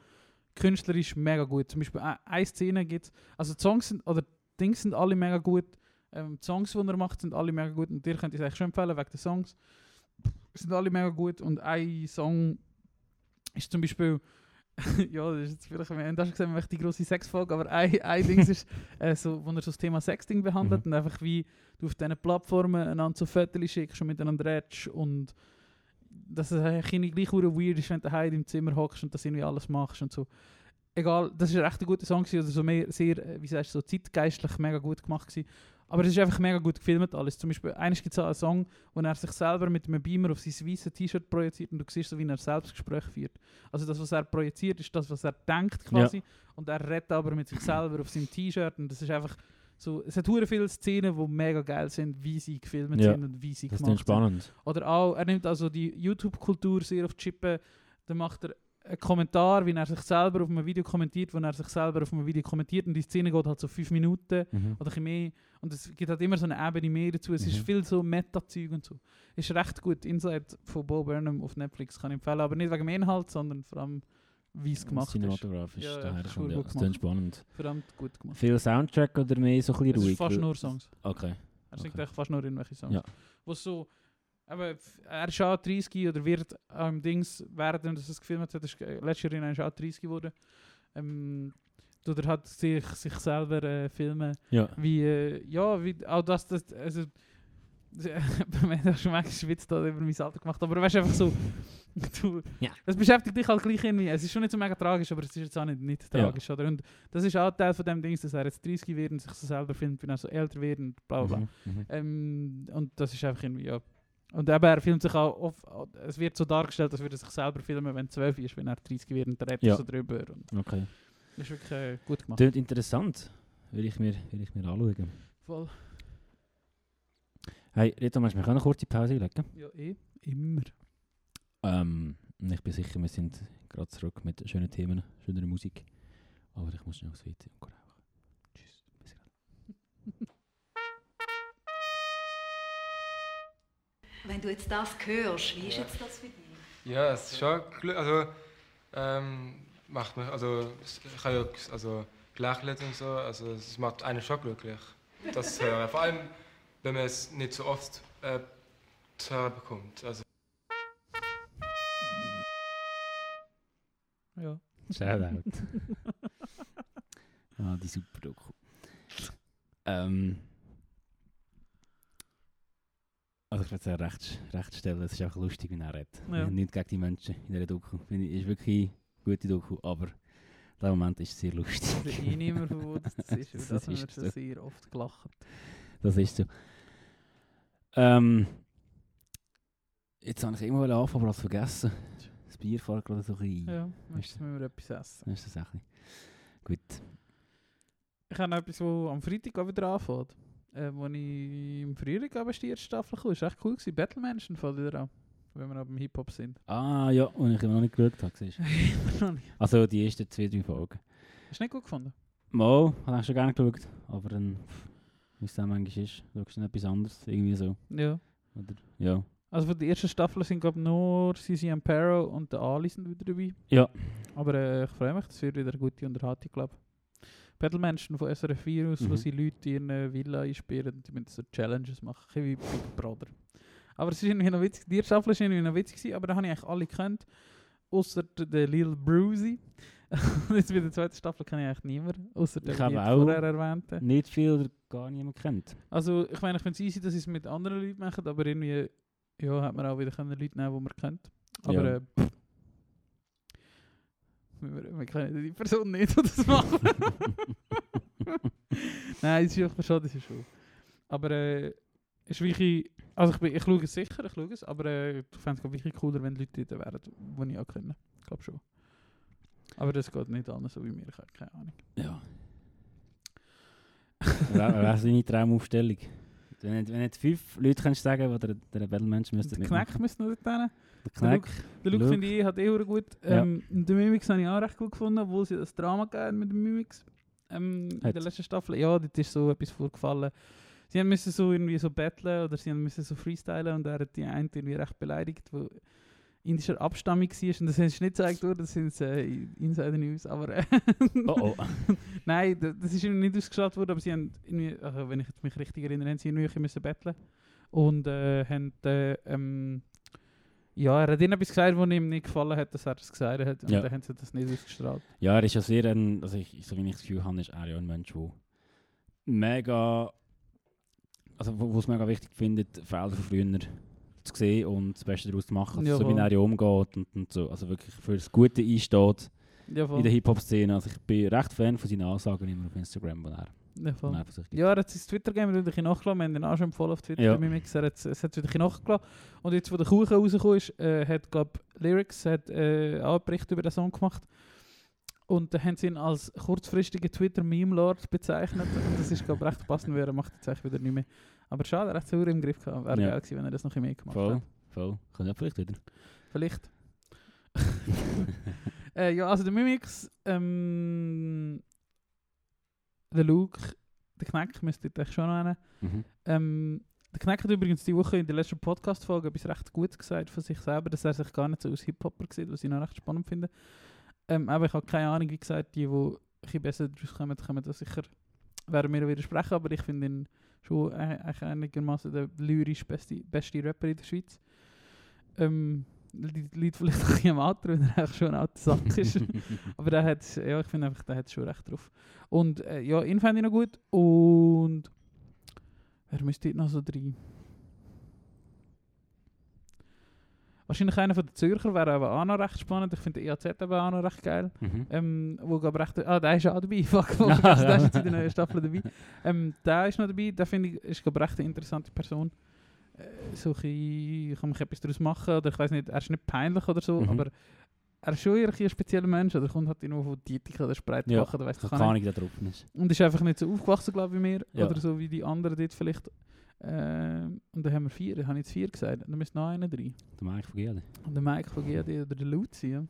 künstlerisch mega gut. Zum Beispiel ein- eine Szene gibt es, also die Songs sind, oder Dings sind alle mega gut. Ähm, die Songs, die er macht, sind alle mega gut. Und dir könnt ich es eigentlich schon empfehlen, wegen den Songs. Sind alle mega gut. Und ein Song ist zum Beispiel, ja, das ist jetzt vielleicht, wir haben gesehen, wir die grosse Sexfolge, aber ein, ein Ding ist, äh, so, wo er so das Thema Sexting behandelt Mhm. und einfach wie du auf diesen Plattformen einander so Fotos schickst und miteinander redest und dass es eigentlich irgendwie gleich weird ist, wenn du daheim im Zimmer hockst und das irgendwie alles machst und so. Egal, das ist ein echt ein guter Song gewesen, oder so mehr, sehr, äh, wie sagst du, so zeitgeistlich mega gut gemacht gewesen. Aber es ist einfach mega gut gefilmt alles. Zum Beispiel, eines gibt es einen Song, wo er sich selber mit einem Beamer auf sein weißes T-Shirt projiziert und du siehst so, wie er Selbstgespräch führt. Also das, was er projiziert, ist das, was er denkt quasi. Und er redet aber mit sich selber auf seinem T-Shirt und das ist einfach so, es hat hure viele Szenen, die mega geil sind, wie sie gefilmt Ja, sind und wie sie Das ist gemacht sind. spannend. Oder auch, er nimmt also die YouTube-Kultur sehr auf die Chippe. Dann macht er einen Kommentar, wie er sich selber auf einem Video kommentiert, wo er sich selber auf einem Video kommentiert. Und die Szene geht halt so fünf Minuten Mhm. oder ein bisschen mehr. Und es gibt halt immer so eine Ebene mehr dazu. Es ist Mhm. viel so Meta-Zeug und so. Ist recht gut. Inside von Bo Burnham auf Netflix kann ich empfehlen. Aber nicht wegen dem Inhalt, sondern vor allem, wie es gemacht ist. Cinematografisch Ja, ja, ist. Das ist spannend. Verdammt gut gemacht. Viel Soundtrack oder mehr so ein bisschen Es ruhig? ist fast nur Songs. Okay. Er singt Okay. echt fast nur irgendwelche Songs. Ja. Wo so, aber er ist auch 30 oder wird am Dings, während er das gefilmt hat, ist, äh, letztes Jahr ist er auch 30 geworden. Ähm, oder hat sich, sich selber äh, filmen, Ja. wie, äh, ja, wie, auch das, das, also, Man hat schon manchmal Schwitz da über mein Alter gemacht, aber weißt einfach so. Du, Ja. Das beschäftigt dich halt gleich irgendwie. Es ist schon nicht so mega tragisch, aber es ist jetzt auch nicht, nicht Ja. tragisch, oder? Und das ist auch Teil von dem Ding, dass er jetzt 30 wird und sich so selber filmt, wenn er so älter wird und bla bla bla. Mhm, mhm. Ähm, und das ist einfach irgendwie, ja. Und eben, er filmt sich auch oft, es wird so dargestellt, als würde er sich selber filmen, wenn er 12 ist, wenn er 30 wird und redet Ja. so drüber. Und Okay. das ist wirklich äh, gut gemacht. Tönt interessant. Will ich mir, will ich mir anschauen. Voll. Hey, Rita, meinst du, wir können eine kurze Pause einlegen? Ja, eh. Immer. Ähm, ich bin sicher, wir sind gerade zurück mit schönen Themen, schöner Musik. Aber ich muss schnell aufs WC und rauchen. Tschüss. Bis gleich. Wenn du jetzt das hörst, wie ist jetzt das für dich? Ja, es ist schon also ähm, macht mich, also ich habe ja also gelächelt und so, also es macht einen schon glücklich, das zu hören. Vor allem, wenn man es nicht so oft äh, zu hören bekommt. Also Ja. Shoutout. ah, die super Doku. Ähm, also ich würde sagen, recht, recht stellen, es ist auch lustig, wie er redet. Ja. Nicht gegen die Menschen in dieser Doku. Finde ich, ist wirklich eine gute Doku, aber in dem Moment ist es sehr lustig. Ich eh nicht mehr, wo das ist, das, Das ist so. sehr oft gelacht. Das ist so. Ähm, jetzt habe ich immer anfangen, aber es vergessen. Das Bier fällt gerade so rein. Ja, jetzt müssen wir etwas essen. Ist das auch ein Gut. Ich habe etwas, wo am Freitag auch wieder anfängt. Äh, wo ich im Frühling aber die erste Staffel kam. Das war echt cool. Gewesen. Battle Mansion fängt wieder an. Wenn wir beim Hip-Hop sind. Ah ja, und ich immer noch nicht geschaut habe. noch nicht. Also die ersten zwei, drei Folgen. Hast du nicht gut gefunden? Mal, habe ich schon gerne geschaut, aber dann, wie es dann manchmal ist, schaust du dann etwas anderes, irgendwie so. Ja. Oder, ja. Also von der ersten Staffel sind glaube nur Cici Ampero und der Ali sind wieder dabei. Ja. Aber äh, ich freue mich, das wird wieder eine gute Unterhaltung, glaube ich. Battle Mansion von SRF 4 aus, wo Mhm. sie Leute in eine Villa einsperren und die müssen so Challenges machen, wie Big Brother. Aber es ist irgendwie noch witzig, die Staffel war irgendwie noch witzig, gewesen, aber da habe ich eigentlich alle gekannt, außer den Lil. Und jetzt bei der zweiten Staffel kenne ich eigentlich niemanden, außer auch- vorher erwähnte. Nicht viel gar niemand kennt. Also ich meine, ich finde es easy, dass sie es mit anderen Leuten machen, aber irgendwie ja, hat man auch wieder können Leute nehmen, die man kennt. Aber Ja. äh, pff. Wir, wir kennen die Person nicht, die das macht. Nein, es ist einfach schon, das ist schon. Aber äh, ist wirklich, also ich, bin, ich schaue es sicher, ich schaue es, aber äh, ich fände es wirklich cooler, wenn Leute dort wären, die ich auch kenne. Ich glaube schon. Aber das geht nicht anders so wie mir, ich habe keine Ahnung. ja. Wer ist deine Traumaufstellung? Wenn du wenn du fünf Leute kannst sagen, die der, der Battlemensch müsste Der Knack müsste noch dort Knack. Der Look Look. finde ich hat eh gut. Ja. Ähm, Den Mimix habe ich auch recht gut gefunden, obwohl sie das Drama gegeben mit dem Mimix. Ähm, in der letzten Staffel. Ja, dort ist so etwas vorgefallen. Sie haben müssen so irgendwie so battlen oder sie haben müssen so freestylen und er hat die eine irgendwie recht beleidigt, wo indischer Abstammung war. Und das ist nicht gezeigt worden, das sind äh, Insider News. Aber äh, Oh oh. nein, da- das ist ihnen nicht ausgestrahlt worden, aber sie haben irgendwie, also wenn ich mich richtig erinnere, haben sie irgendwie müssen battlen und äh, haben äh, ähm, ja, er hat ihnen etwas gesagt, was ihm nicht gefallen hat, dass er das gesagt hat und Ja. dann haben sie das nicht ausgestrahlt. Ja, er ist ja sehr ein, also ich, so wie ich das Gefühl habe, ist er ja ein Mensch, der mega, also wo es mega wichtig findet, Fehler von früher zu sehen und das Beste daraus zu machen, Ja, so wie er ja umgeht und, und so, also wirklich für das Gute einsteht Ja, in der Hip-Hop-Szene. Also ich bin recht Fan von seinen Aussagen immer auf Instagram, wo er, Ja, voll. gibt. Ja, er hat sein Twitter-Game wieder ein bisschen nachgelassen. Wir haben den auch schon voll auf Twitter Ja. ja. Mimix. Er hat es hat wieder ein bisschen nachgelassen. Und jetzt, wo der Kuchen rausgekommen ist, äh, hat, glaube Lyrics hat, äh, auch einen Bericht über den Song gemacht. Und da haben sie ihn als kurzfristigen Twitter-Meme-Lord bezeichnet. Und das ist, glaube ich, recht passend, weil er macht jetzt eigentlich wieder nicht mehr. Aber schade, er hat es sauer im Griff gehabt. Wäre Ja. geil gewesen, wenn er das noch ein mehr gemacht Voll, hat. voll. Ja vielleicht wieder. Vielleicht. äh, ja, also der Mimix, ähm, der Luke, der Knack müsste ich schon nennen. Mhm. Ähm, der Knack hat übrigens die Woche in der letzten Podcast-Folge etwas recht Gutes gesagt von sich selber, dass er sich gar nicht so als Hip-Hopper sieht, was ich noch recht spannend finde. Ähm, aber ich habe keine Ahnung, wie gesagt, die, die ein bisschen besser daraus kommen, können da sicher, werden mir widersprechen, aber ich finde ihn schon eigentlich einigermaßen der lyrisch beste, beste Rapper in der Schweiz. Ähm, die Leute vielleicht ein bisschen am Alter, weil er eigentlich schon ein alter Sack ist. Aber der hat, ja, ich finde einfach, der hat schon recht drauf. Und äh, ja, ihn fände ich noch gut. Und wer müsste noch so drei? Wahrscheinlich einer von den Zürcher wäre aber auch noch recht spannend. Ich finde den IAZ aber auch noch recht geil. Mhm. Ähm, wo aber recht, ah, der ist auch dabei. Fuck, fuck der ist in der neuen Staffel dabei. Ähm, der ist noch dabei. Der finde ich, ist glaube recht eine interessante Person. So ein kann man etwas daraus machen oder ich weiß nicht, er ist nicht peinlich oder so, Mhm. aber er ist schon ein spezieller Mensch oder kommt halt irgendwo von Dietik oder Spreitbach oder weiss Ich gar nicht. Drauf ist. Und ist einfach nicht so aufgewachsen, glaube ich, wie mir. Ja. Oder so wie die anderen dort vielleicht. Ähm, und dann haben wir vier, habe ich jetzt vier gesagt. Dann müsste noch einer drin. Der Mike von GD. Und der Mike von GD oder der Luzi, ja.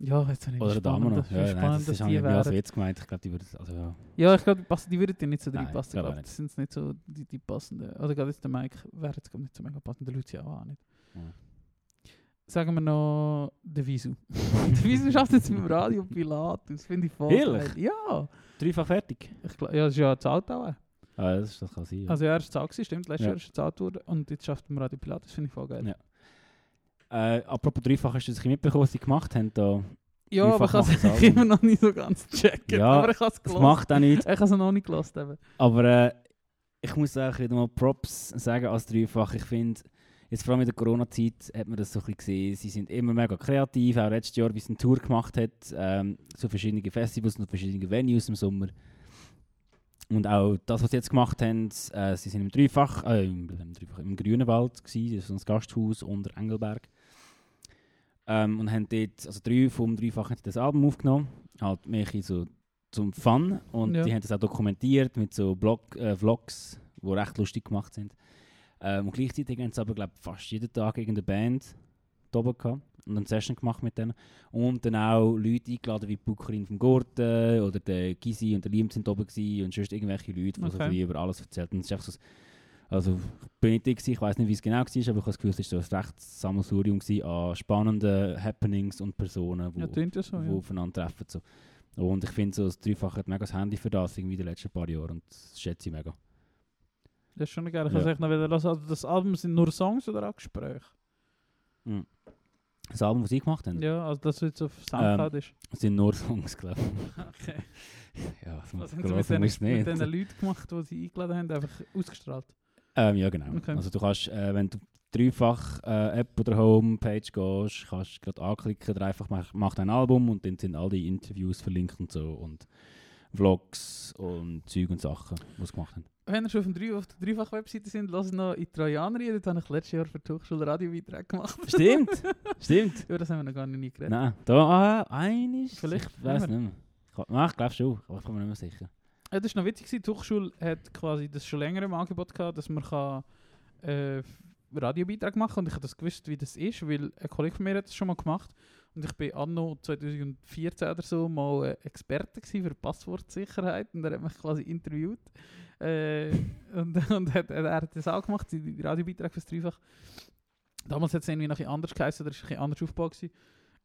Ja, jetzt habe ich Oder der Dame noch. spannend, Ja, spannend nein, das dass ist die eigentlich als wären. Witz gemeint. Ich glaube, die würde... Also, ja. Ja, ich glaube, die, passen- würden dir nicht so glaub glaub. auch ich. nicht. Das sind nicht so die, die passenden. Oder gerade jetzt der Mike wäre jetzt glaub, nicht so mega passend. Der Luzi auch, auch nicht. Ja. Sagen wir noch der Visu. der Visu schafft jetzt mit dem Radio Pilatus. Finde ich voll Ehrlich? geil. Ja. Dreifach fertig. Ich glaub, ja, das ist ja das Auto auch. Ah, das, ist- das kann sein. Ja. Also ja, er ist zahlt stimmt. Letztes Ja. Jahr ist er zahlt worden. Und jetzt schafft er im Radio Pilatus. Finde ich voll geil. Ja. Äh, apropos Dreifach, hast du das mitbekommen, was sie gemacht haben? Da? Ja, aber ich habe es immer noch nicht so ganz gecheckt. Ja, aber ich habe es gehört. macht auch nichts. Ich habe es noch nicht gehört. Eben. Aber äh, ich muss auch wieder mal Props sagen als Dreifach. Ich finde, jetzt vor allem in der Corona-Zeit hat man das so ein bisschen gesehen. Sie sind immer mega kreativ. Auch letztes Jahr, wie sie eine Tour gemacht hat, ähm, zu verschiedenen Festivals und verschiedenen Venues im Sommer. Und auch das, was sie jetzt gemacht haben, äh, sie sind im Dreifach, äh, im, im, Dreifach, im Grünenwald gewesen, das ist so ein Gasthaus unter Engelberg. Ähm, und haben dort, also drei vom Dreifach haben das Album aufgenommen, halt mehr so zum Fun und Ja. die haben das auch dokumentiert mit so Blog, äh, Vlogs, die recht lustig gemacht sind. Ähm, und gleichzeitig haben sie aber glaub, fast jeden Tag irgendeine Band da oben gehabt und eine Session gemacht mit denen. Und dann auch Leute eingeladen wie die Bucherin vom Gurten oder der Gisi und der Liam sind da oben gewesen und sonst irgendwelche Leute, die so Okay. bisschen über alles erzählt. Es so, also ich bin nicht da gewesen, ich weiß nicht, wie es genau war, aber ich habe das Gefühl, es war so ein rechtes Sammelsurium an spannenden Happenings und Personen, die Ja, ja so. Ja. aufeinander treffen. So. Und ich finde, so das Dreifach hat mega das Handy für das irgendwie in den letzten paar Jahren und das schätze ich mega. Das ist schon geil. Ich Ja. kann es noch wieder hören. Also das Album sind nur Songs oder auch Gespräche? Das Album, das sie gemacht haben, Ja, also das jetzt auf Soundcloud ist. sind nur Songs, glaube ich. Okay. Ja, das Was haben sie ich mit den, mit den Leuten gemacht, die sie eingeladen haben, einfach ausgestrahlt? Ähm, ja, genau. Okay. Also du kannst, äh, wenn du dreifach äh, App oder Homepage gehst, kannst du gerade anklicken, dreifach mach, macht ein Album und dann sind all die Interviews verlinkt und so und Vlogs und Zeug und Sachen, die sie gemacht haben. Wenn ihr schon auf, dem Drei, auf der Dreifach-Webseite sind, lasst noch in Trojaner rein. Dort habe ich letztes Jahr für die Hochschule Radiobeiträge gemacht. Stimmt, stimmt. Ja, das haben wir noch gar nicht geredet. Nein, da, ah, einiges. Vielleicht, Ich weiß nicht mehr. Ich, nein, ich glaube schon, aber ich bin mir nicht mehr sicher. Ja, das war noch witzig. gewesen. Die Hochschule hat quasi das schon länger im Angebot gehabt, dass man kann, äh, Radiobeiträge machen kann. Und ich habe das gewusst, wie das ist, weil ein Kollege von mir hat das schon mal gemacht. Und ich bin anno 2014 oder so mal äh, Experte für Passwortsicherheit. Und er hat mich quasi interviewt. Äh, und und hat, er hat das auch gemacht, die, Radiobeiträge fürs Dreifach. Damals hat es irgendwie noch ein anders geheißen, oder ist ein anders aufgebaut gewesen.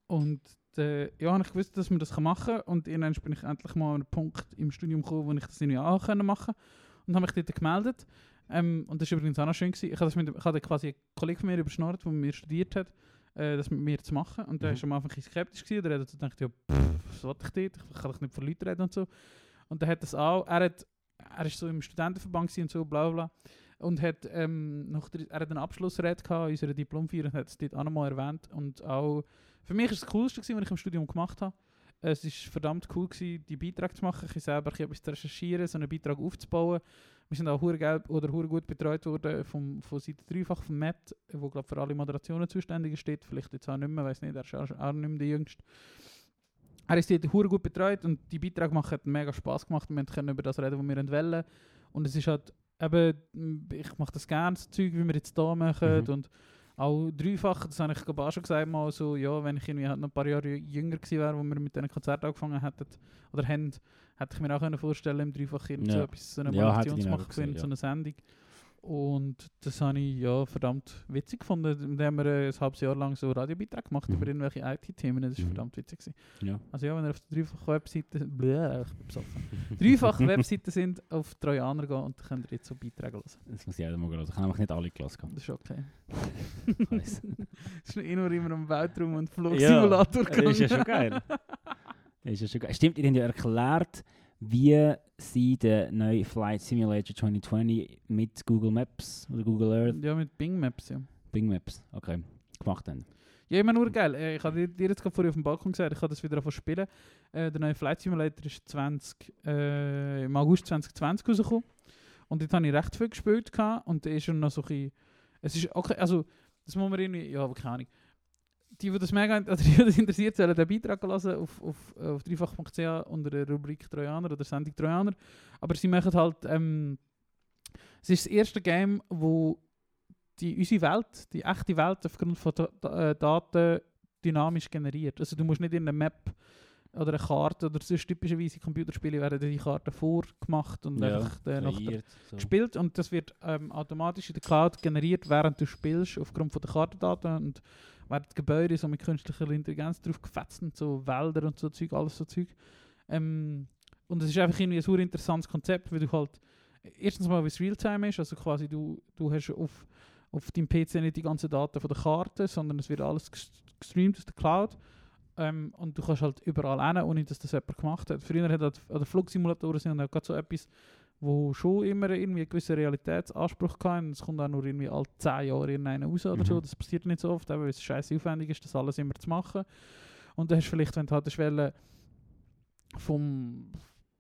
Und äh, ja, ich gewusst, dass man das machen kann. Und irgendwann bin ich endlich mal an einen Punkt im Studium gekommen, wo ich das irgendwie auch können machen Und habe mich dort gemeldet. Ähm, und das war übrigens auch noch schön. Gewesen. Ich habe das mit, ich habe quasi einen Kollegen von mir überschnurrt, der mit mir studiert hat, äh, das mit mir zu machen. Und der Mhm. war am Anfang ein bisschen skeptisch. Gewesen, oder er hat so gedacht, ja, pff, was will ich dort? Ich kann doch nicht von Leuten reden und so. Und er hat das auch, er hat, er ist so im Studentenverband und so, bla bla. Und hat, ähm, noch, der- er hat einen Abschlussrede gehabt in unserer Diplomfeier und hat es dort auch nochmal erwähnt. Und auch, für mich war es das Coolste, gewesen, was ich im Studium gemacht habe. Es war verdammt cool, gewesen, die Beiträge zu machen, ich selber etwas zu recherchieren, so einen Beitrag aufzubauen. Wir sind auch hure geil oder hure gut betreut worden vom, von Seite 3 von Matt, wo glaub, für alle Moderationen zuständig steht. Vielleicht jetzt auch nicht mehr, weiß nicht, er ist auch, nicht mehr der Jüngste. Er ist dort hure gut betreut und die Beiträge machen hat mega Spaß gemacht. Wir können über das reden, was wir wollen. Und es ist halt eben, ich mache das gerne, so Zeug, wie wir jetzt hier machen. Mhm. Und auch dreifach, das habe ich glaub, auch schon gesagt, mal so, ja, wenn ich irgendwie halt noch ein paar Jahre jünger gewesen wäre, wo wir mit diesen Konzerten angefangen hätten, oder haben, hätte ich mir auch können vorstellen im Dreifach irgend so Ja. etwas, so eine Ja, ich zu machen gesehen, so eine Sendung. Und das habe ich ja verdammt witzig gefunden. Haben wir äh, ein halbes Jahr lang so Radiobeiträge gemacht Mhm. über irgendwelche IT-Themen. Das war Mhm. verdammt witzig. Gewesen. Ja. Also ja, wenn ihr auf der dreifachen Webseite, bläh, ich bin besoffen. dreifachen Webseiten sind, auf Trojaner gehen und dann könnt ihr jetzt so Beiträge hören. Das muss ich auch mal hören. Ich habe nämlich nicht alle gehabt. Das ist okay. Es ist eh nur immer um Weltraum und Ja, Flugsimulator Das ist ja schon geil. Ist ja schon geil. Stimmt, ihr habt ja erklärt, wie sie den neuen Flight Simulator 2020 mit Google Maps oder Google Earth Ja, mit Bing Maps, ja. Bing Maps. Okay, gemacht dann. Ja, immer nur geil. Äh, Ich habe dir, dir jetzt gerade vorher auf dem Balkon gesagt, ich kann das wieder davon spielen. Äh, der neue Flight Simulator ist 20, äh, im August 2020 rausgekommen. Und dort habe ich recht viel gespielt. Gehabt, und der ist schon noch so ein bisschen, Es ist okay, also, das muss man irgendwie. Ja, aber keine Ahnung. Die, die das mega oder die, das interessiert, sollen den Beitrag hören auf, auf, auf dreifach.ch unter der Rubrik Trojaner oder Sendung Trojaner. Aber sie machen halt. Ähm, es ist das erste Game, wo die, unsere Welt, die echte Welt aufgrund von äh, Daten dynamisch generiert. Also du musst nicht in einer Map oder eine Karte oder sonst typischerweise Computerspiele werden die Karten vorgemacht und einfach äh, nach der kreiert, so. gespielt und das wird ähm, automatisch in der Cloud generiert, während du spielst, aufgrund von der Kartendaten und werden Gebäude so mit künstlicher Intelligenz drauf gefetzt und so Wälder und so Zeug, alles so Zeug. Ähm, und es ist einfach irgendwie ein super interessantes Konzept, weil du halt erstens mal, wie es Realtime ist, also quasi du, du hast auf, auf deinem PC nicht die ganzen Daten von der Karte, sondern es wird alles ges- gestreamt aus der Cloud. Ähm, und du kannst halt überall hin, ohne dass das jemand gemacht hat. Früher hat halt, oder Flugsimulatoren sind halt gerade so etwas, wo schon immer irgendwie einen gewissen Realitätsanspruch hatten. Es kommt auch nur irgendwie alle 10 Jahre irgendeiner raus oder so. Mhm. Das passiert nicht so oft, weil es scheiße aufwendig ist, das alles immer zu machen. Und dann hast du vielleicht, wenn du halt eine Schwelle vom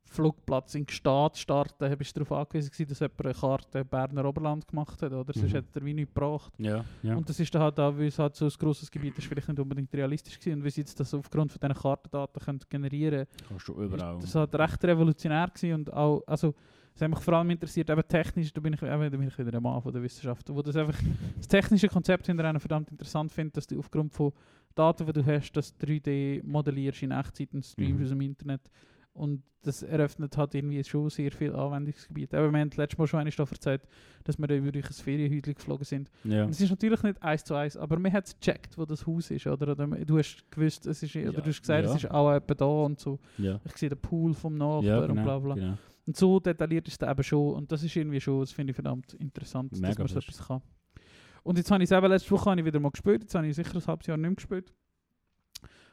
Flugplatz in Gstaad starten, dann bist du darauf angewiesen, gewesen, dass jemand eine Karte Berner Oberland gemacht hat, oder? Sonst Mhm. hätte er wie nichts gebracht. Ja, ja. Und das ist dann halt auch, weil es halt so ein grosses Gebiet ist, vielleicht nicht unbedingt realistisch gewesen. Und wie sie jetzt das aufgrund von diesen Kartendaten können generieren überall. das war halt recht revolutionär gewesen und auch, also, es hat mich vor allem interessiert, eben technisch, da bin ich, eben, da bin ich wieder ein Mann von der Wissenschaft, wo das einfach, das technische Konzept hinter einem verdammt interessant finde, dass du aufgrund von Daten, die du hast, das 3D modellierst in Echtzeit und streamst Mhm. aus dem Internet. Und das eröffnet halt irgendwie schon sehr viel Anwendungsgebiet. Aber wir haben letztes Mal schon einmal davon erzählt, dass wir über ein Ferienhäuschen geflogen sind. ja. Es ist natürlich nicht eins zu eins, aber man hat es gecheckt, wo das Haus ist. Oder, oder du hast gewusst, es ist, oder du hast gesagt, ja. es ist auch etwa da und so. ja. Ich sehe den Pool vom Nachbarn Ja, und genau, bla bla. genau. Und so detailliert ist es eben schon. Und das ist irgendwie schon, das finde ich verdammt interessant, dass Mega man so etwas kann. Und jetzt habe ich es eben letzte Woche habe ich wieder mal gespielt. Jetzt habe ich sicher ein halbes Jahr nicht mehr gespielt.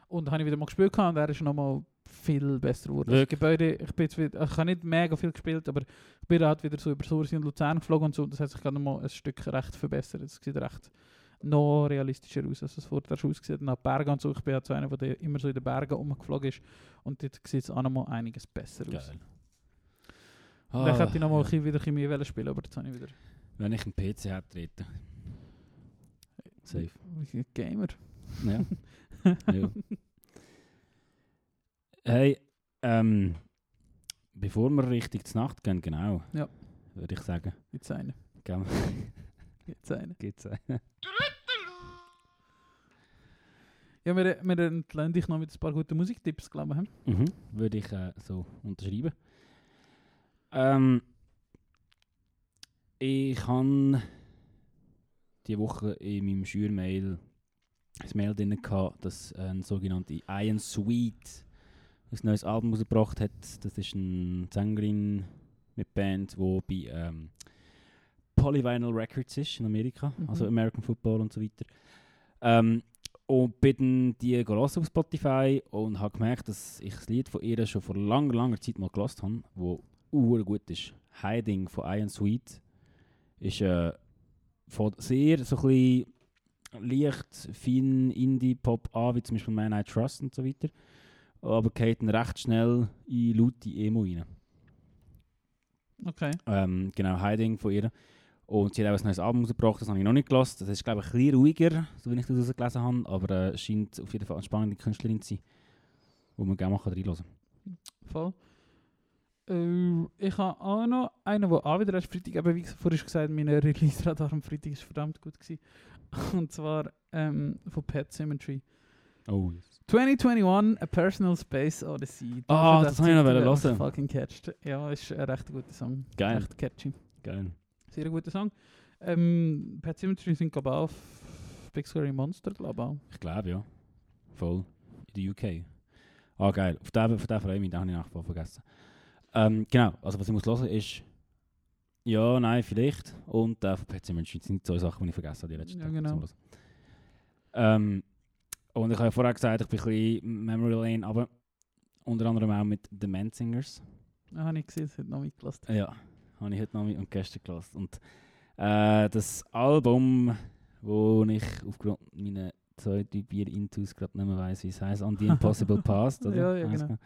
Und habe ich wieder mal gespielt und er ist nochmal viel besser geworden. Das? Gebäude, ich, bin jetzt wieder, ich habe nicht mega viel gespielt, aber ich bin halt wieder so über Sursi und Luzern geflogen und so. Das hat sich gerade nochmal ein Stück recht verbessert. Es sieht recht noch realistischer aus, als es vorher schon ausgesehen hat. Bergen und so. Ich bin halt so einer, der immer so in den Bergen rumgeflogen ist. Und dort sieht es auch nochmal einiges besser aus. Und dann hätte ich nochmal Ah, ein bisschen wieder Chemie wollen spielen, aber jetzt habe ich wieder... Wenn ich einen PC hätte treten. Safe. Gamer. Ja. ja. Hey, ähm, bevor wir richtig zur Nacht gehen, genau, Ja. würde ich sagen, Jetzt eine. gehen Jetzt eine. geht's einen. Ja, wir, wir entlehnen dich noch mit ein paar guten Musiktipps, glaube ich. hm? Mhm, würde ich äh, so unterschreiben. Ähm, ich habe die Woche in meinem Schürmail ein Mail drin gehabt, dass ein sogenannte Iron Sweet ein neues Album rausgebracht hat. Das ist eine Sängerin mit Band, die bei ähm, Polyvinyl Records ist in Amerika, Mhm. also American Football und so weiter. Ähm, und bin die auf Spotify und habe gemerkt, dass ich das Lied von ihr schon vor langer, langer Zeit mal gehört habe, wo uhr gut ist. Hiding von Iron Sweet ist äh, von sehr so ein bisschen leicht, fein Indie-Pop an, wie zum Beispiel Man I Trust und so weiter. Aber geht dann recht schnell in laute Emo rein. Okay. Ähm, genau, Hiding von ihr. Und sie hat auch ein neues Album rausgebracht, das habe ich noch nicht gelassen. Das ist, glaube ich, ein bisschen ruhiger, so wie ich das rausgelesen habe. Aber äh, es scheint auf jeden Fall eine spannende Künstlerin zu sein, wo man gerne mal reinhören kann. Voll. Äh, ich habe auch noch einen, der auch wieder erst Freitag, eben wie vorhin gesagt, mein Release-Radar am Freitag ist verdammt gut gewesen. Und zwar ähm, von Pet Symmetry. Oh, yes. 2021, A Personal Space Odyssey. Ah, Dafür, das dass habe ich noch hören. Fucking catcht. Ja, ist ein recht guter Song. Geil. Echt catchy. Geil. Sehr guter Song. Ähm, Pet Symmetry sind glaube ich auch auf Big Scary Monster, glaube ich. Ich glaube, ja. Voll. In der UK. Ah, geil. Auf den, auf den freue ich mich, den habe ich nachher vergessen. Ähm, genau, also was ich muss hören ist ja, nein, vielleicht und der von Sematary. Das sind zwei Sachen, die ich vergessen habe die letzten Ja, Tage genau. Ähm, und ich habe ja vorher gesagt, ich bin ein bisschen Memory Lane, aber unter anderem auch mit The Man Singers. Ah, habe ich gesehen, es hat noch mitgelassen. Ja, habe ich heute Abend und gestern gelassen. Und äh, das Album, wo ich aufgrund meiner zwei, drei Bier Intus gerade nicht mehr weiss, wie es heisst. On the Impossible Past, oder? Ja, ja, genau.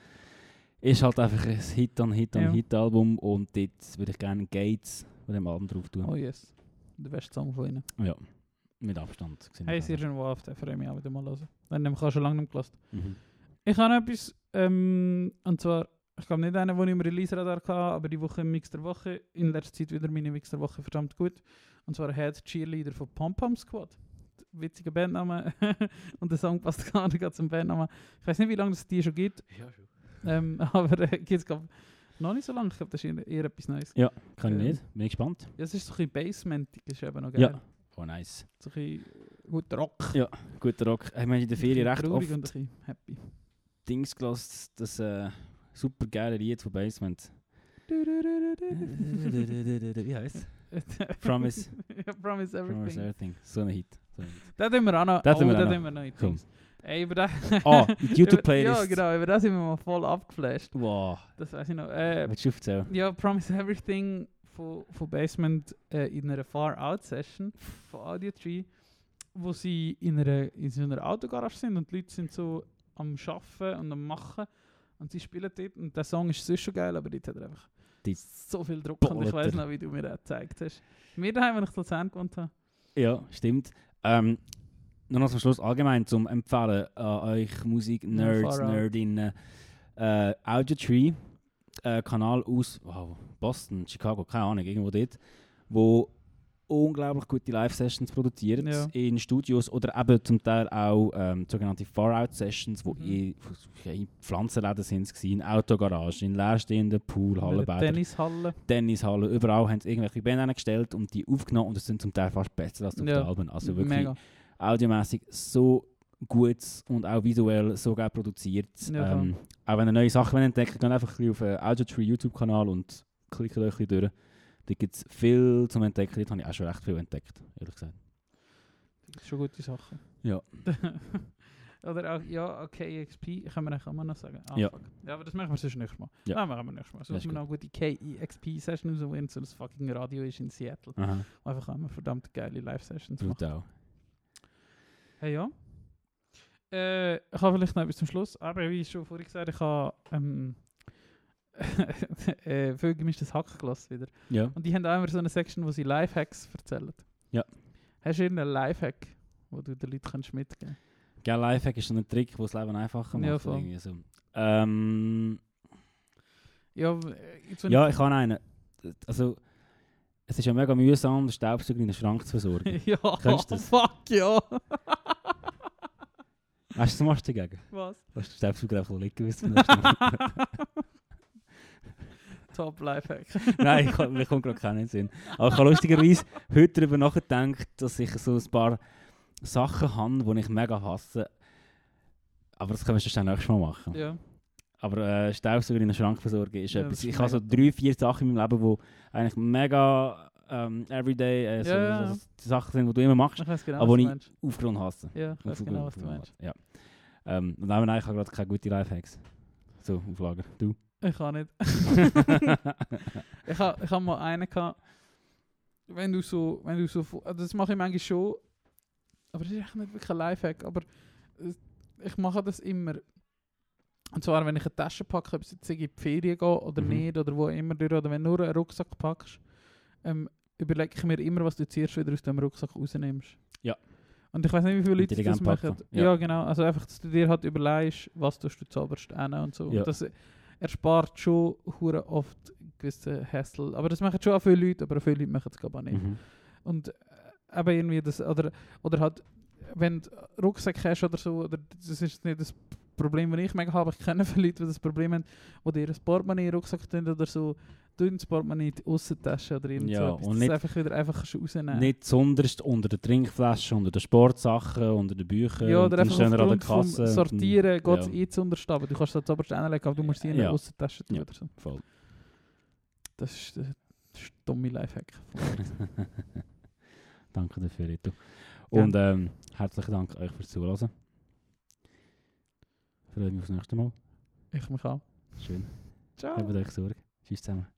Ist halt einfach ein Hit an Hit an Ja. Hit Album und dort würde ich gerne Gates von dem Album drauf tun. Oh yes. Der beste Song von ihnen. Ja, mit Abstand. gesehen. Hey, den freue ich mich auch wieder mal hören. Den habe ich auch schon lange nicht mehr gelassen. Mhm. Ich habe noch etwas, ähm, und zwar, ich glaube nicht einen, den ich im Release-Radar hatte, aber die Woche im Mix der Woche, in letzter Zeit wieder meine Mix der Woche verdammt gut. Und zwar Head Cheerleader von Pom Pom Squad. Witziger Bandname. und der Song passt gar nicht zum Bandnamen. Ich weiß nicht, wie lange es die schon gibt, Ja, schon. Ähm, aber äh, gibt es noch nicht so lange. Ich glaube, das ist eher, eher etwas Neues. Ja, kann ich Ähm, nicht. Bin ich gespannt. Ja, es ist so ein bisschen Basementig, ist eben noch geil. Ja. Oh, nice. So ein bisschen guter Rock. Guter Rock. Haben wir in der Ferien recht oft und ein bisschen happy. Dings gelassen, das äh, super geile Lied von Basement. Wie heißt Promise. ja, Promise Everything. Promise Everything. So ein Hit. So ein Hit. Das haben wir auch noch. Das wir noch. haben wir noch. Ey, über das... Ah, YouTube-Playlist. Ja, genau, über das sind wir mal voll abgeflasht. Wow. Das weiß ich noch. Äh, Willst du aufzählen? ja, Promise Everything von, von Basement äh, in einer Far-Out-Session von Audio Tree, wo sie in, einer, in so einer Autogarage sind und die Leute sind so am Arbeiten und am Machen und sie spielen dort und der Song ist sonst schon geil, aber dort hat er einfach Die so viel Druck und ich weiß noch, wie du mir das gezeigt hast. Wir daheim, wenn ich Luzern gewohnt habe. Ja, stimmt. Ähm, nur noch zum Schluss allgemein zum Empfehlen an euch Musik-Nerds. Nerdinnen. Äh, Audiotree, äh, Kanal aus wow, Boston, Chicago, keine Ahnung, irgendwo dort, wo unglaublich gute Live-Sessions produziert Ja. in Studios oder eben zum Teil auch ähm, sogenannte Far-Out-Sessions, wo Mhm. in, in Pflanzenläden sind in Autogaragen, in leerstehenden Pool, Hallenbädern. Tennishalle. Tennishalle, überall haben sie irgendwelche Bänder gestellt und die aufgenommen und es sind zum Teil fast besser als auf Ja, den Alben. Also wirklich Mega. Audiomäßig so gut und auch visuell so geil produziert. Ja, ähm, auch wenn ihr neue Sachen entdeckt, geht einfach ein auf den Audiotree YouTube-Kanal und klickt euch ein durch. Da gibt es viel zum Entdecken. Dort habe ich auch schon recht viel entdeckt, ehrlich gesagt. Das ist schon gute Sachen. Ja. Oder auch, ja, okay, XP, können wir auch mal noch sagen. Ah, Ja. fuck. ja, aber das machen wir sonst nächstes Mal. Ja. Nein, machen wir nächstes Mal. Sonst wir noch eine gute KEXP-Session raus, wo irgend so ein fucking Radio ist in Seattle. Aha, Wo einfach immer verdammt geile Live-Sessions machen. brutal. Hey, ja. Äh, ich habe vielleicht noch etwas zum Schluss. Aber wie schon vorhin gesagt, ich habe ähm, äh, viel gemischtes Hack gelassen wieder. Ja. Und die haben auch immer so eine Section, wo sie Lifehacks erzählen. Ja. Hast du irgendeinen Lifehack, wo du den Leuten kannst mitgeben Gell, Lifehack ist so ein Trick, der das Leben einfacher macht. Ja, voll. irgendwie so. ähm, Ja, äh, ja, ich habe einen. Also, es ist ja mega mühsam, den Staubsauger in den Schrank zu versorgen. ja, Kennst du das? fuck ja. Weißt du, was du dagegen? Was? Den Staubsauger einfach liegen Mal. Top Lifehack. Nein, ich mir kommt gerade keinen Sinn. Aber ich habe lustigerweise heute darüber nachgedacht, dass ich so ein paar Sachen habe, die ich mega hasse. Aber das können wir auch nächstes Mal machen. ja. Aber äh, Staubsauger in den Schrank versorgen ist Ja, etwas. Ich habe so drei, vier Sachen in meinem Leben, die eigentlich mega ähm, everyday äh, so, Ja, so, so Sachen sind, die du immer machst, Ich genau, aber du ich aufgrund hasse. Ja, ich weiß Aufgrund- genau, was du meinst. Ja. Ähm, und dann ich habe gerade keine guten Lifehacks. So, auf Lager. Du? Ich kann nicht. ich habe ich ha mal einen gehabt, wenn du so, wenn du so, also das mache ich manchmal schon, aber das ist echt nicht wirklich ein Lifehack, aber ich mache das immer. Und zwar, wenn ich eine Tasche packe, ob es jetzt in die Ferien gehe oder Mhm. nicht, oder wo immer durch, oder wenn du nur einen Rucksack packst, ähm, überlege ich mir immer, was du zuerst wieder aus dem Rucksack rausnimmst. Ja. Und ich weiß nicht, wie viele Leute das machen. Ja. ja. genau. Also einfach, dass du dir halt überlegst, was tust du zuoberst und so. Ja. Und das erspart schon hure oft gewisse Hassel. Aber das machen schon auch viele Leute, aber viele Leute machen es auch nicht. Mhm. Und äh, eben irgendwie das, oder, oder halt, wenn du Rucksack hast oder so, oder das ist nicht das Problem, das ich mega habe. Ich kenne viele Leute, die das Problem haben, dir ein Portemonnaie in den Rucksack tun oder so, tun das Portemonnaie in die Aussentasche oder irgend Ja, so etwas. und das nicht- einfach wieder einfach rausnehmen. Nicht sonderst unter der Trinkflasche, unter den Sportsachen, unter den Büchern. ja, oder einfach an der Kasse. Sortieren geht es ja. eh zu unterstehen. Du kannst zuoberst hinlegen, aber du musst sie in die Ja. Aussentasche tun Ja. oder so. Voll. Das ist, das ein dummer Lifehack. Danke dafür, Rito. Und ähm, herzlichen Dank euch fürs Zuhören. Freue mich aufs nächste Mal. Ich mich auch. Schön. Ciao. Habt euch Sorge. Tschüss zusammen.